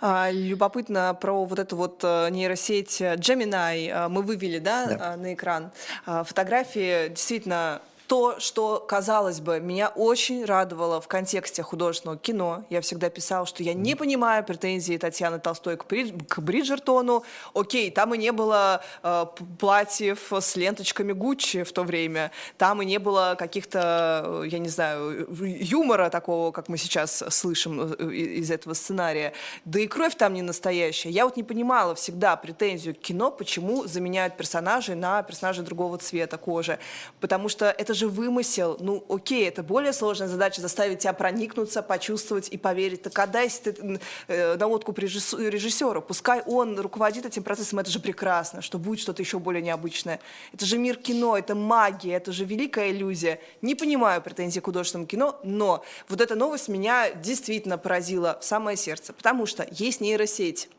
А, любопытно про вот эту вот э, нейросеть Gemini э, мы вывели да, да. Э, на экран. А, фотографии действительно то, что, казалось бы, меня очень радовало в контексте художественного кино. Я всегда писала, что я не понимаю претензии Татьяны Толстой к, Бридж, к Бриджертону. Окей, там и не было э, платьев с ленточками Гуччи в то время. Там и не было каких-то, я не знаю, юмора такого, как мы сейчас слышим э, из этого сценария. Да и кровь там не настоящая. Я вот не понимала всегда претензию к кино, почему заменяют персонажей на персонажей другого цвета кожи. Потому что это же вымысел. Ну, окей, это более сложная задача заставить тебя проникнуться, почувствовать и поверить. Так отдайся ты э, наводку режиссера. Пускай он руководит этим процессом, это же прекрасно, что будет что-то еще более необычное. Это же мир кино, это магия, это же великая иллюзия. Не понимаю претензий к художественному кино, но вот эта новость меня действительно поразила в самое сердце, потому что есть нейросеть.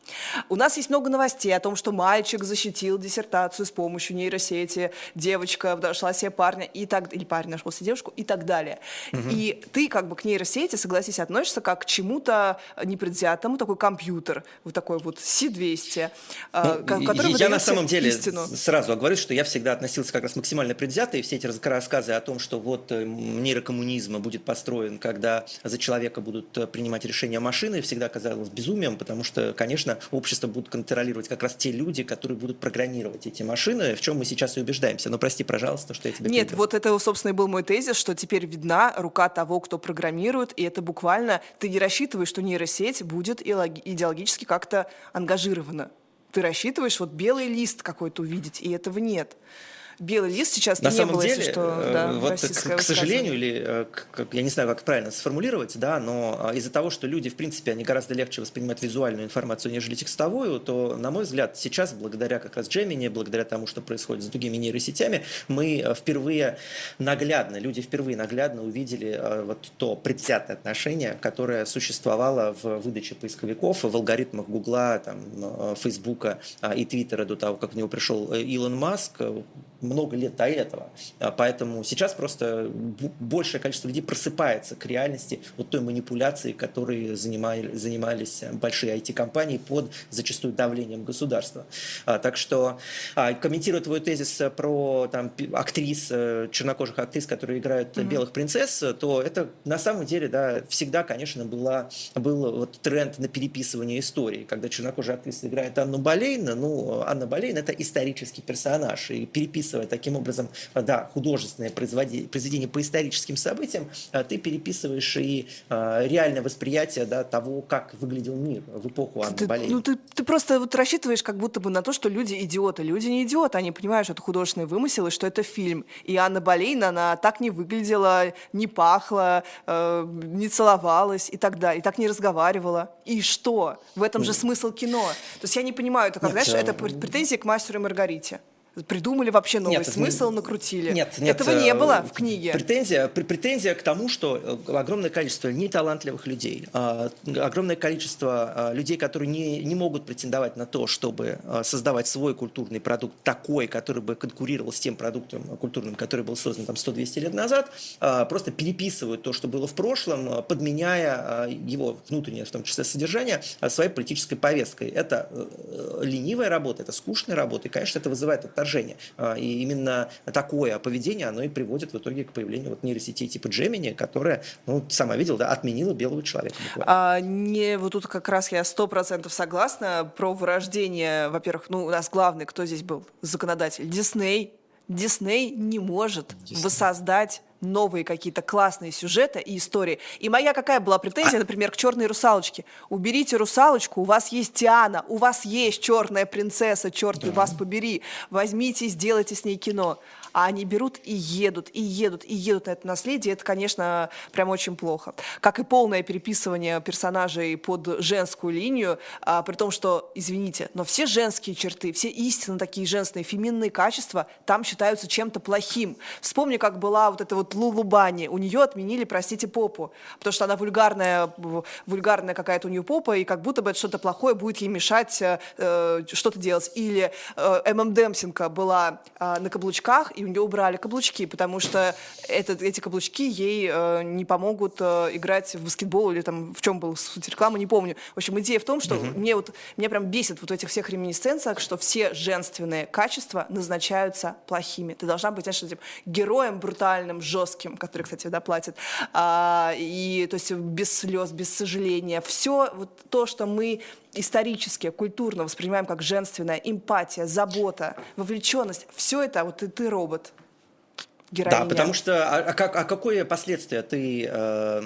У нас есть много новостей о том, что мальчик защитил диссертацию с помощью нейросети, девочка нашла себе парня и так или парень нашел себе девушку и так далее. Угу. И ты как бы к нейросети, согласись, относишься как к чему-то непредвзятому, такой компьютер, вот такой вот C200, а, ну, который Я на самом деле истину. сразу говорю, что я всегда относился как раз максимально предвзято, и все эти рассказы о том, что вот э, нейрокоммунизм будет построен, когда за человека будут э, принимать решения машины, всегда казалось безумием, потому что, конечно, общество будут контролировать как раз те люди, которые будут программировать эти машины, в чем мы сейчас и убеждаемся. Но прости, пожалуйста, что я тебе Нет, вот это собственно, и был мой тезис, что теперь видна рука того, кто программирует, и это буквально ты не рассчитываешь, что нейросеть будет идеологически как-то ангажирована. Ты рассчитываешь вот белый лист какой-то увидеть, и этого нет белый лист сейчас на не самом было, деле, если что, э, да, вот, к, к сожалению, или э, как, я не знаю, как правильно сформулировать, да, но э, из-за того, что люди, в принципе, они гораздо легче воспринимают визуальную информацию, нежели текстовую, то, на мой взгляд, сейчас, благодаря как раз Gemini, благодаря тому, что происходит с другими нейросетями, мы впервые наглядно, люди впервые наглядно увидели вот то предвзятое отношение, которое существовало в выдаче поисковиков, в алгоритмах Гугла, там, Фейсбука и Твиттера до того, как в него пришел Илон Маск, много лет до этого. А, поэтому сейчас просто большее количество людей просыпается к реальности вот той манипуляции, которой занимали, занимались большие IT-компании под зачастую давлением государства. А, так что, а, комментируя твой тезис про там, актрис, э, чернокожих актрис, которые играют mm-hmm. белых принцесс, то это на самом деле да, всегда, конечно, была, был вот тренд на переписывание истории. Когда чернокожая актриса играет Анну Болейн, ну, Анна Болейн – это исторический персонаж, и переписывание переписывая таким образом, да, художественное произведение по историческим событиям, а ты переписываешь и а, реальное восприятие да, того, как выглядел мир в эпоху Анны ты, Болейн. Ну, ты, ты просто вот рассчитываешь как будто бы на то, что люди идиоты. Люди не идиоты, они понимают, что это художественный вымысел и что это фильм. И Анна Болейн, она так не выглядела, не пахла, э, не целовалась и так далее, и так не разговаривала. И что? В этом же смысл кино. То есть я не понимаю, это как, Нет, знаешь, это претензии к мастеру и Маргарите придумали вообще новый нет, смысл, накрутили. Нет, нет, Этого не было в книге. Претензия, претензия к тому, что э, огромное количество неталантливых людей, а, огромное количество а, людей, которые не, не могут претендовать на то, чтобы а, создавать свой культурный продукт такой, который бы конкурировал с тем продуктом культурным, который был создан там 100-200 лет назад, просто переписывают то, что было в прошлом, подменяя его внутреннее, в том числе содержание, своей политической повесткой. Это э, ленивая работа, это скучная работа, и, конечно, это вызывает отторжение. А, и именно такое поведение, оно и приводит в итоге к появлению вот нейросетей типа Gemini, которая, ну, сама видел, да, отменила белого человека буквально. А, не, вот тут как раз я сто процентов согласна про вырождение. Во-первых, ну, у нас главный, кто здесь был? Законодатель. Дисней. Дисней не может Disney. воссоздать новые какие-то классные сюжеты и истории. И моя какая была претензия, а например, к черной русалочке? Уберите русалочку, у вас есть Тиана, у вас есть черная принцесса, черт да. вас побери. Возьмите и сделайте с ней кино а они берут и едут, и едут, и едут на это наследие, это, конечно, прям очень плохо. Как и полное переписывание персонажей под женскую линию, а, при том, что, извините, но все женские черты, все истинно такие женственные, феминные качества там считаются чем-то плохим. Вспомни, как была вот эта вот Лулу Бани, у нее отменили, простите, попу, потому что она вульгарная, вульгарная какая-то у нее попа, и как будто бы это что-то плохое будет ей мешать э, э что-то делать. Или э, ММ Демсенко была э, на каблучках, и у нее убрали каблучки, потому что этот, эти каблучки ей э, не помогут э, играть в баскетбол или там в чем был суть рекламы, не помню. В общем, идея в том, что uh-huh. мне вот меня прям бесит вот в этих всех реминисценциях, что все женственные качества назначаются плохими. Ты должна быть, знаешь, этим героем брутальным, жестким, который, кстати, да, платит, а, и то есть без слез, без сожаления. Все вот то, что мы исторически, культурно воспринимаем как женственная эмпатия, забота, вовлеченность, все это вот и ты робот героиня. Да, потому что а, а, как, а какое последствие ты, э,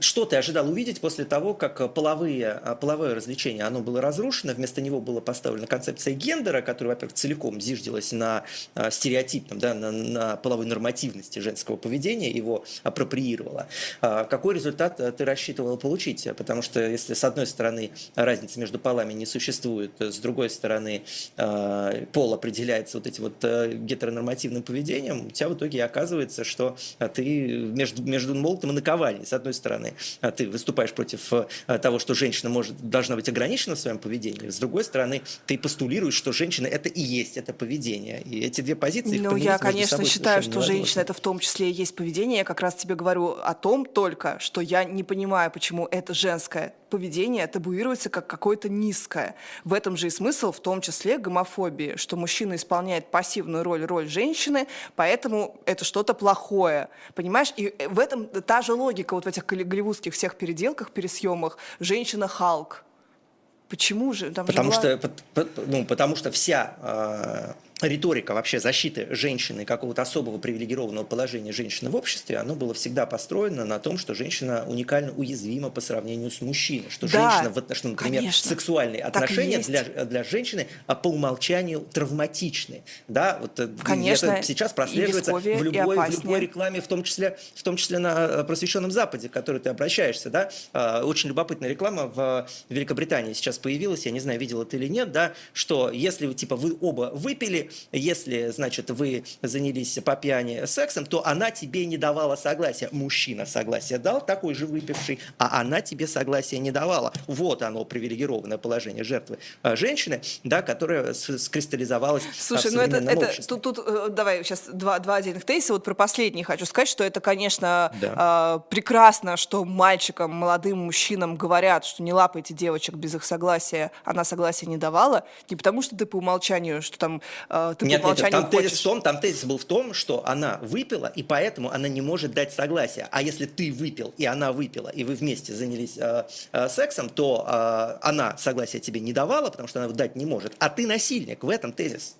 что ты ожидал увидеть после того, как половые, а, половое развлечение, оно было разрушено, вместо него была поставлена концепция гендера, которая, во-первых, целиком зиждилась на э, стереотипном, да, на, на половой нормативности женского поведения, его апроприировала. Э, какой результат ты рассчитывал получить? Потому что если с одной стороны разницы между полами не существует, с другой стороны э, пол определяется вот этим вот э, гетеронормативным поведением, у тебя в итоге итоге оказывается, что а, ты между, между молотом и наковальней. С одной стороны, а, ты выступаешь против а, того, что женщина может, должна быть ограничена в своем поведении. С другой стороны, ты постулируешь, что женщина – это и есть это поведение. И эти две позиции… Ну, я, конечно, считаю, что женщина – это в том числе и есть поведение. Я как раз тебе говорю о том только, что я не понимаю, почему это женское поведение табуируется как какое-то низкое. В этом же и смысл, в том числе гомофобии, что мужчина исполняет пассивную роль, роль женщины, поэтому это что-то плохое. Понимаешь? И в этом та же логика вот в этих голливудских всех переделках, пересъемах. Женщина-Халк. Почему же? Там потому, же была... что, ну, потому что вся э, риторика вообще защиты женщины, какого-то особого привилегированного положения женщины в обществе, оно было всегда построено на том, что женщина уникально уязвима по сравнению с мужчиной, что да, женщина, в, что, например, конечно, сексуальные отношения для, для женщины а по умолчанию травматичны. Да, вот э, конечно, это сейчас прослеживается в любой, в любой рекламе, в том числе, в том числе на э, просвещенном Западе, к которой ты обращаешься. Да? А, очень любопытная реклама в Великобритании сейчас появилась, я не знаю, видел это или нет, да, что если типа вы оба выпили, если, значит, вы занялись по пьяни сексом, то она тебе не давала согласия. Мужчина согласие дал, такой же выпивший, а она тебе согласия не давала. Вот оно, привилегированное положение жертвы а, женщины, да, которая скристаллизовалась Слушай, в ну это, это тут, тут э, давай сейчас два, два отдельных тейса. Вот про последний хочу сказать, что это, конечно, да. э, прекрасно, что мальчикам, молодым мужчинам говорят, что не лапайте девочек без их согласия. Она согласия не давала. Не потому, что ты по умолчанию, что там э, э, ты нет, нет, там хочешь. тезис в том, там тезис был в том, что она выпила, и поэтому она не может дать согласие. А если ты выпил, и она выпила, и вы вместе занялись э, э, сексом, то э, она согласия тебе не давала, потому что она дать не может, а ты насильник. В этом тезис.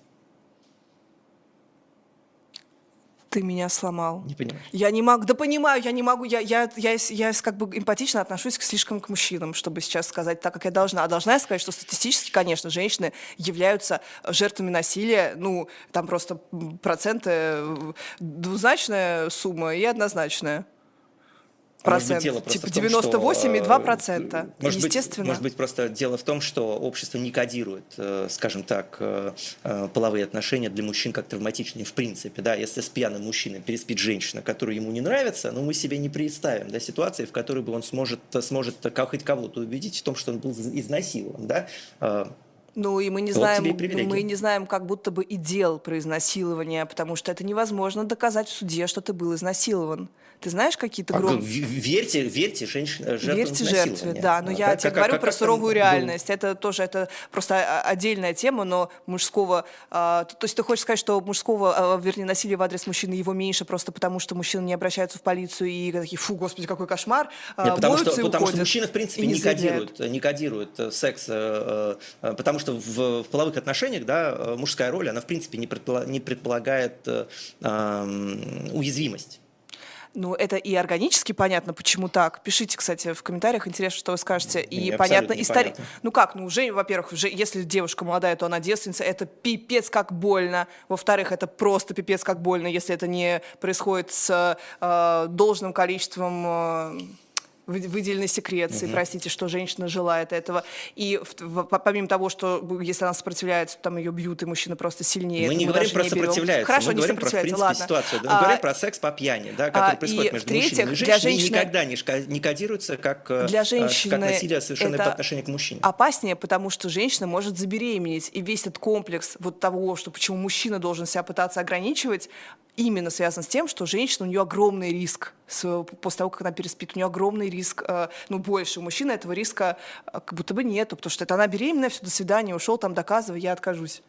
Ты меня сломал. Не понимаю. Я не могу, да понимаю, я не могу, я, я, я, я как бы эмпатично отношусь к, слишком к мужчинам, чтобы сейчас сказать так, как я должна. А должна я сказать, что статистически, конечно, женщины являются жертвами насилия, ну, там просто проценты, э, двузначная сумма и однозначная процент, дело типа 98,2 процента, может естественно. Быть, может быть, просто дело в том, что общество не кодирует, э, скажем так, э, э, половые отношения для мужчин как травматичные в принципе. Да? Если с пьяным мужчиной переспит женщина, которая ему не нравится, ну, мы себе не представим да, ситуации, в которой бы он сможет, сможет хоть кого-то убедить в том, что он был изнасилован. Да? Ну и мы не вот знаем, мы не знаем, как будто бы и дел про изнасилование, потому что это невозможно доказать в суде, что ты был изнасилован. Ты знаешь какие-то. А, верьте, верьте женщине, жертве Верьте жертве, да. Но а, я как, тебе как, говорю как, про суровую реальность. Был... Это тоже это просто отдельная тема, но мужского... А, то, есть ты хочешь сказать, что мужского, а, вернее, насилия в адрес мужчины его меньше просто потому, что мужчины не обращаются в полицию и такие, фу, господи, какой кошмар, Нет, потому что, потому что мужчины, в принципе, не, не кодируют, не кодируют э, секс, э, э, потому что в, в половых отношениях, да, мужская роль, она, в принципе, не, предполагает, не предполагает э, уязвимость. Ну, это и органически понятно, почему так. Пишите, кстати, в комментариях, интересно, что вы скажете. И Мне понятно, абсолютно истори... непонятно. Ну как, ну уже, во-первых, уже, если девушка молодая, то она девственница, это пипец как больно. Во-вторых, это просто пипец как больно, если это не происходит с э, должным количеством э, выделенной секреции, простите, что женщина желает этого. И в- в- по- помимо того, что если она сопротивляется, то там ее бьют, и мужчина просто сильнее. Мы не говорим про не сопротивляется, Хорошо, мы говорим про, в принципе, ладно. ситуацию. Мы А, говорим про секс по пьяни, да, который а, происходит между мужчиной и для женщиной, и женщины- никогда не, не кодируется как, э, Для э, женщины как насилие совершенно это по отношению к мужчине. опаснее, потому что женщина может забеременеть. И весь этот комплекс вот того, что почему мужчина должен себя пытаться ограничивать, именно связан с тем, что женщина, у нее огромный риск после того, как она переспит, у нее огромный риск, э, ну, больше. У мужчины этого риска э, как будто бы нету, потому что это она беременная, все, до свидания, ушел, там, доказывай, я откажусь.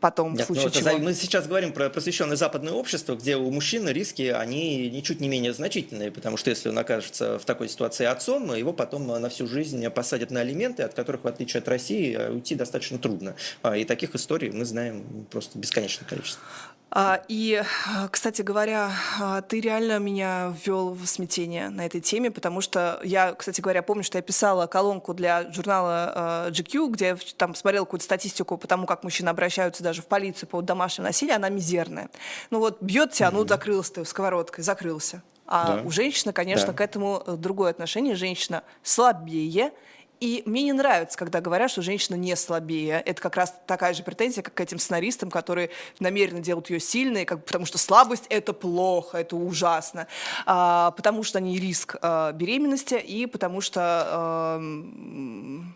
Потом, в Нет, ну, случае чего. за- Мы сейчас говорим про просвещенное западное общество, где у мужчин риски, они ничуть не менее значительные, потому что если он окажется в такой ситуации отцом, его потом на всю жизнь посадят на алименты, от которых, в отличие от России, уйти достаточно трудно. А, И таких историй мы знаем просто бесконечное количество. А, И, кстати говоря, а, ты реально меня ввел в смятение на этой теме, потому что я, кстати говоря, помню, что я писала колонку для журнала а, GQ, где я там смотрела какую-то статистику по тому, как мужчины обращаются даже в полицию по домашнему насилию, она мизерная. Ну вот бьет тебя, ну закрылся ты сковородкой, закрылся. А Да. у женщины, конечно, Да. к этому другое отношение. Женщина слабее, и мне не нравится, когда говорят, что женщина не слабее. Это как раз такая же претензия, как к этим сценаристам, которые намеренно делают ее сильной, как, потому что слабость — это плохо, это ужасно. А, потому что они риск а, беременности, и потому что... ам,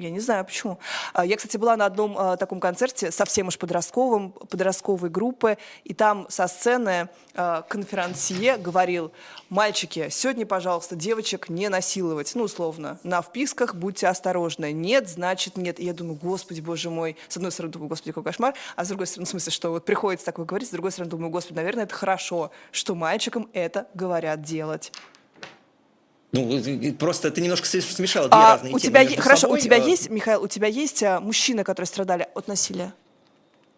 я не знаю почему. А, Я, кстати, была на одном а, таком концерте, совсем уж подростковом, подростковой группы, и там со сцены а, конферансье говорил, мальчики, сегодня, пожалуйста, девочек не насиловать, ну, условно, на вписках будьте осторожны. Нет, значит нет. И я думаю, господи, боже мой. С одной стороны, думаю, господи, какой кошмар, а с другой стороны, в смысле, что вот приходится такое говорить, с другой стороны, думаю, господи, наверное, это хорошо, что мальчикам это говорят делать. Ну, и- просто ты немножко с- смешала две А, разные у темы тебя е- хорошо, собой. у тебя А, есть, Михаил, у тебя есть а, мужчины, которые страдали от насилия?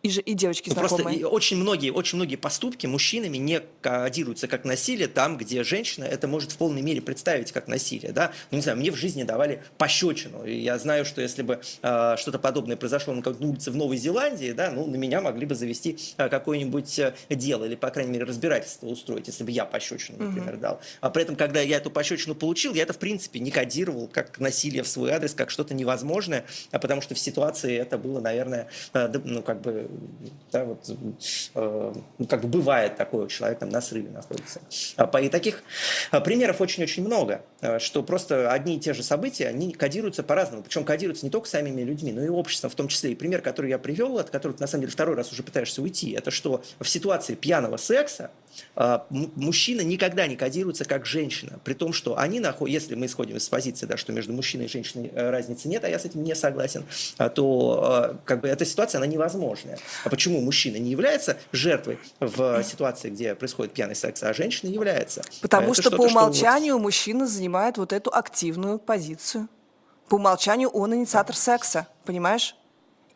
И, же, и девочки Ну, просто знакомые? и очень многие, очень многие поступки мужчинами не кодируются как насилие там, где женщина это может в полной мере представить как насилие. Да? Ну, не знаю, мне в жизни давали пощечину. И я знаю, что если бы э, что-то подобное произошло на улице в Новой Зеландии, да, ну, на меня могли бы завести э, какое-нибудь э, дело или, по крайней мере, разбирательство устроить, если бы я пощечину, например, дал. А при этом, когда я эту пощечину получил, я это, в принципе, не кодировал как насилие в свой адрес, как что-то невозможное, а потому что в ситуации это было, наверное, э, ну, как бы, да, вот, э, ну, как бы бывает такое, человек там на срыве находится. А И таких э, примеров очень-очень много, э, что просто одни и те же события, они кодируются по-разному, причем кодируются не только самими людьми, но и обществом в том числе. И пример, который я привел, от которого ты, на самом деле, второй раз уже пытаешься уйти, это что в ситуации пьяного секса а, мужчина никогда не кодируется как женщина, при том, что они находят, если мы исходим из позиции, да, что между мужчиной и женщиной э, разницы нет, а я с этим не согласен, а, то э, как бы эта ситуация, она невозможная. А почему мужчина не является жертвой в ситуации, где происходит пьяный секс, а женщина является? Потому Это что по умолчанию мужчина занимает вот эту активную позицию. По умолчанию он инициатор секса, понимаешь?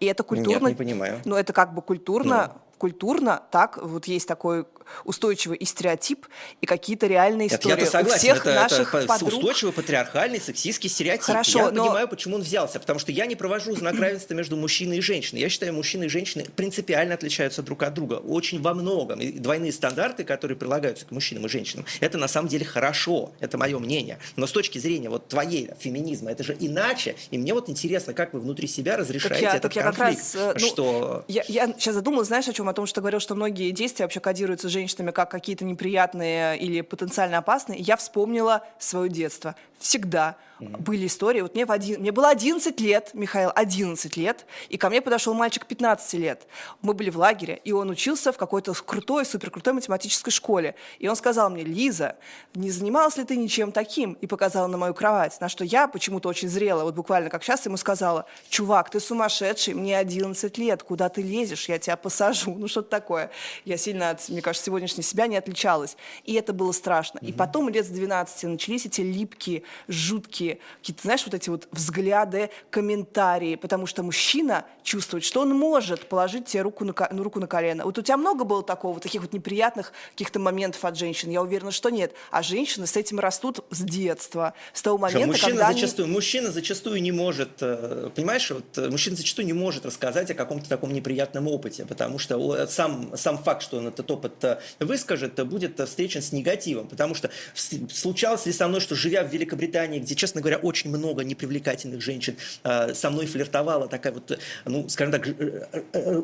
И это культурно. не понимаю. Ну, это как бы культурно, культурно, так, вот есть такой устойчивый и стереотип, и какие-то реальные Нет, истории. я-то согласен, У всех это, наших это подруг... устойчивый патриархальный сексистский стереотип. Хорошо, я но- понимаю, почему он взялся, потому что я не провожу знак равенства между мужчиной и женщиной. Я считаю, мужчины и женщины принципиально отличаются друг от друга, очень во многом. И двойные стандарты, которые прилагаются к мужчинам и женщинам, это на самом деле хорошо, это мое мнение. Но с точки зрения вот твоей феминизма, это же иначе. И мне вот интересно, как вы внутри себя разрешаете я- этот так я как конфликт, раз, э, ну, что Я, я сейчас задумалась, знаешь, о чем? О том, что говорил, что многие действия вообще кодируются женщинами как какие-то неприятные или потенциально опасные. Я вспомнила свое детство. Всегда были истории. Вот мне, в один, мне было 11 лет, Михаил, 11 лет, и ко мне подошел мальчик 15 лет. Мы были в лагере, и он учился в какой-то крутой, суперкрутой математической школе. И он сказал мне, Лиза, не занималась ли ты ничем таким? И показал на мою кровать. На что я почему-то очень зрела, вот буквально как сейчас ему сказала, чувак, ты сумасшедший, мне 11 лет, куда ты лезешь, я тебя посажу. ну, что-то такое. Я сильно от, мне кажется, сегодняшней себя не отличалась. И это было страшно. И потом лет с 12 начались эти липкие, жуткие, какие-то, знаешь, вот эти вот взгляды, комментарии, потому что мужчина чувствует, что он может положить тебе руку на, ну, руку на колено. Вот у тебя много было такого, таких вот неприятных каких-то моментов от женщин? Я уверена, что нет. А женщины с этим растут с детства, с того момента, мужчина когда зачастую, они... Мужчина зачастую не может, э, понимаешь, вот, э, мужчина зачастую не может рассказать о каком-то таком неприятном опыте, потому что сам, сам факт, что он этот опыт э, выскажет, будет встречен с негативом, потому что случалось ли со мной, что живя в Великобритании, где, честно говоря, очень много непривлекательных женщин, со мной флиртовала такая вот, ну, скажем так,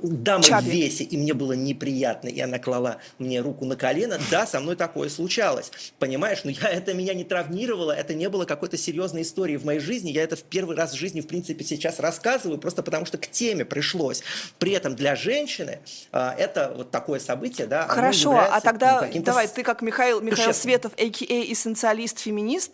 дама Чаби. в весе, и мне было неприятно, и она клала мне руку на колено, да, со мной такое случалось, понимаешь, но я, это меня не травмировало, это не было какой-то серьезной историей в моей жизни, я это в первый раз в жизни, в принципе, сейчас рассказываю, просто потому что к теме пришлось. При этом для женщины а, это вот такое событие, да, Хорошо, а тогда ну, давай, ты как Михаил, Михаил Светов, а.к.а. эссенциалист, феминист,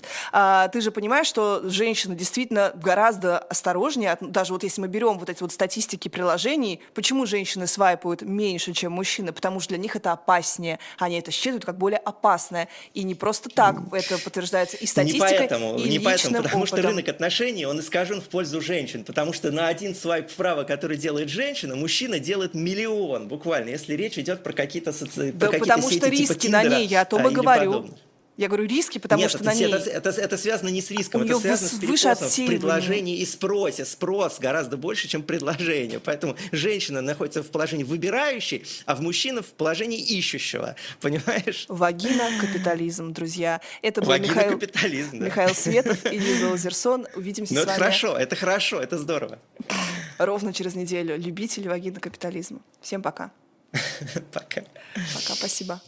а, ты же понимаешь, что женщины действительно гораздо осторожнее, даже вот если мы берем вот эти вот статистики приложений, почему женщины свайпают меньше, чем мужчины? Потому что для них это опаснее, они это считают как более опасное, и не просто так это подтверждается и статистикой, не поэтому, и не поэтому, потому опытом. что рынок отношений, он искажен в пользу женщин, потому что на один свайп вправо, который делает женщина, мужчина делает миллион, буквально, если речь идет про какие-то соци... да, про потому что сети, риски типа на ней, я о том и говорю. Подобных. Я говорю риски, потому Нет, что это, на ней... Это, это, это связано не с риском, это связано с перекосом в предложении и спросе. Спрос гораздо больше, чем предложение. Поэтому женщина находится в положении выбирающей, а в мужчина в положении ищущего. Понимаешь? Вагина капитализм, друзья. Это был Вагина Михаил, капитализм, да. Михаил Светов и Лиза Лазерсон. Увидимся Но с это вами. хорошо, это хорошо, это здорово. Ровно через неделю. Любители вагина капитализма. Всем пока. Пока. Пока, спасибо.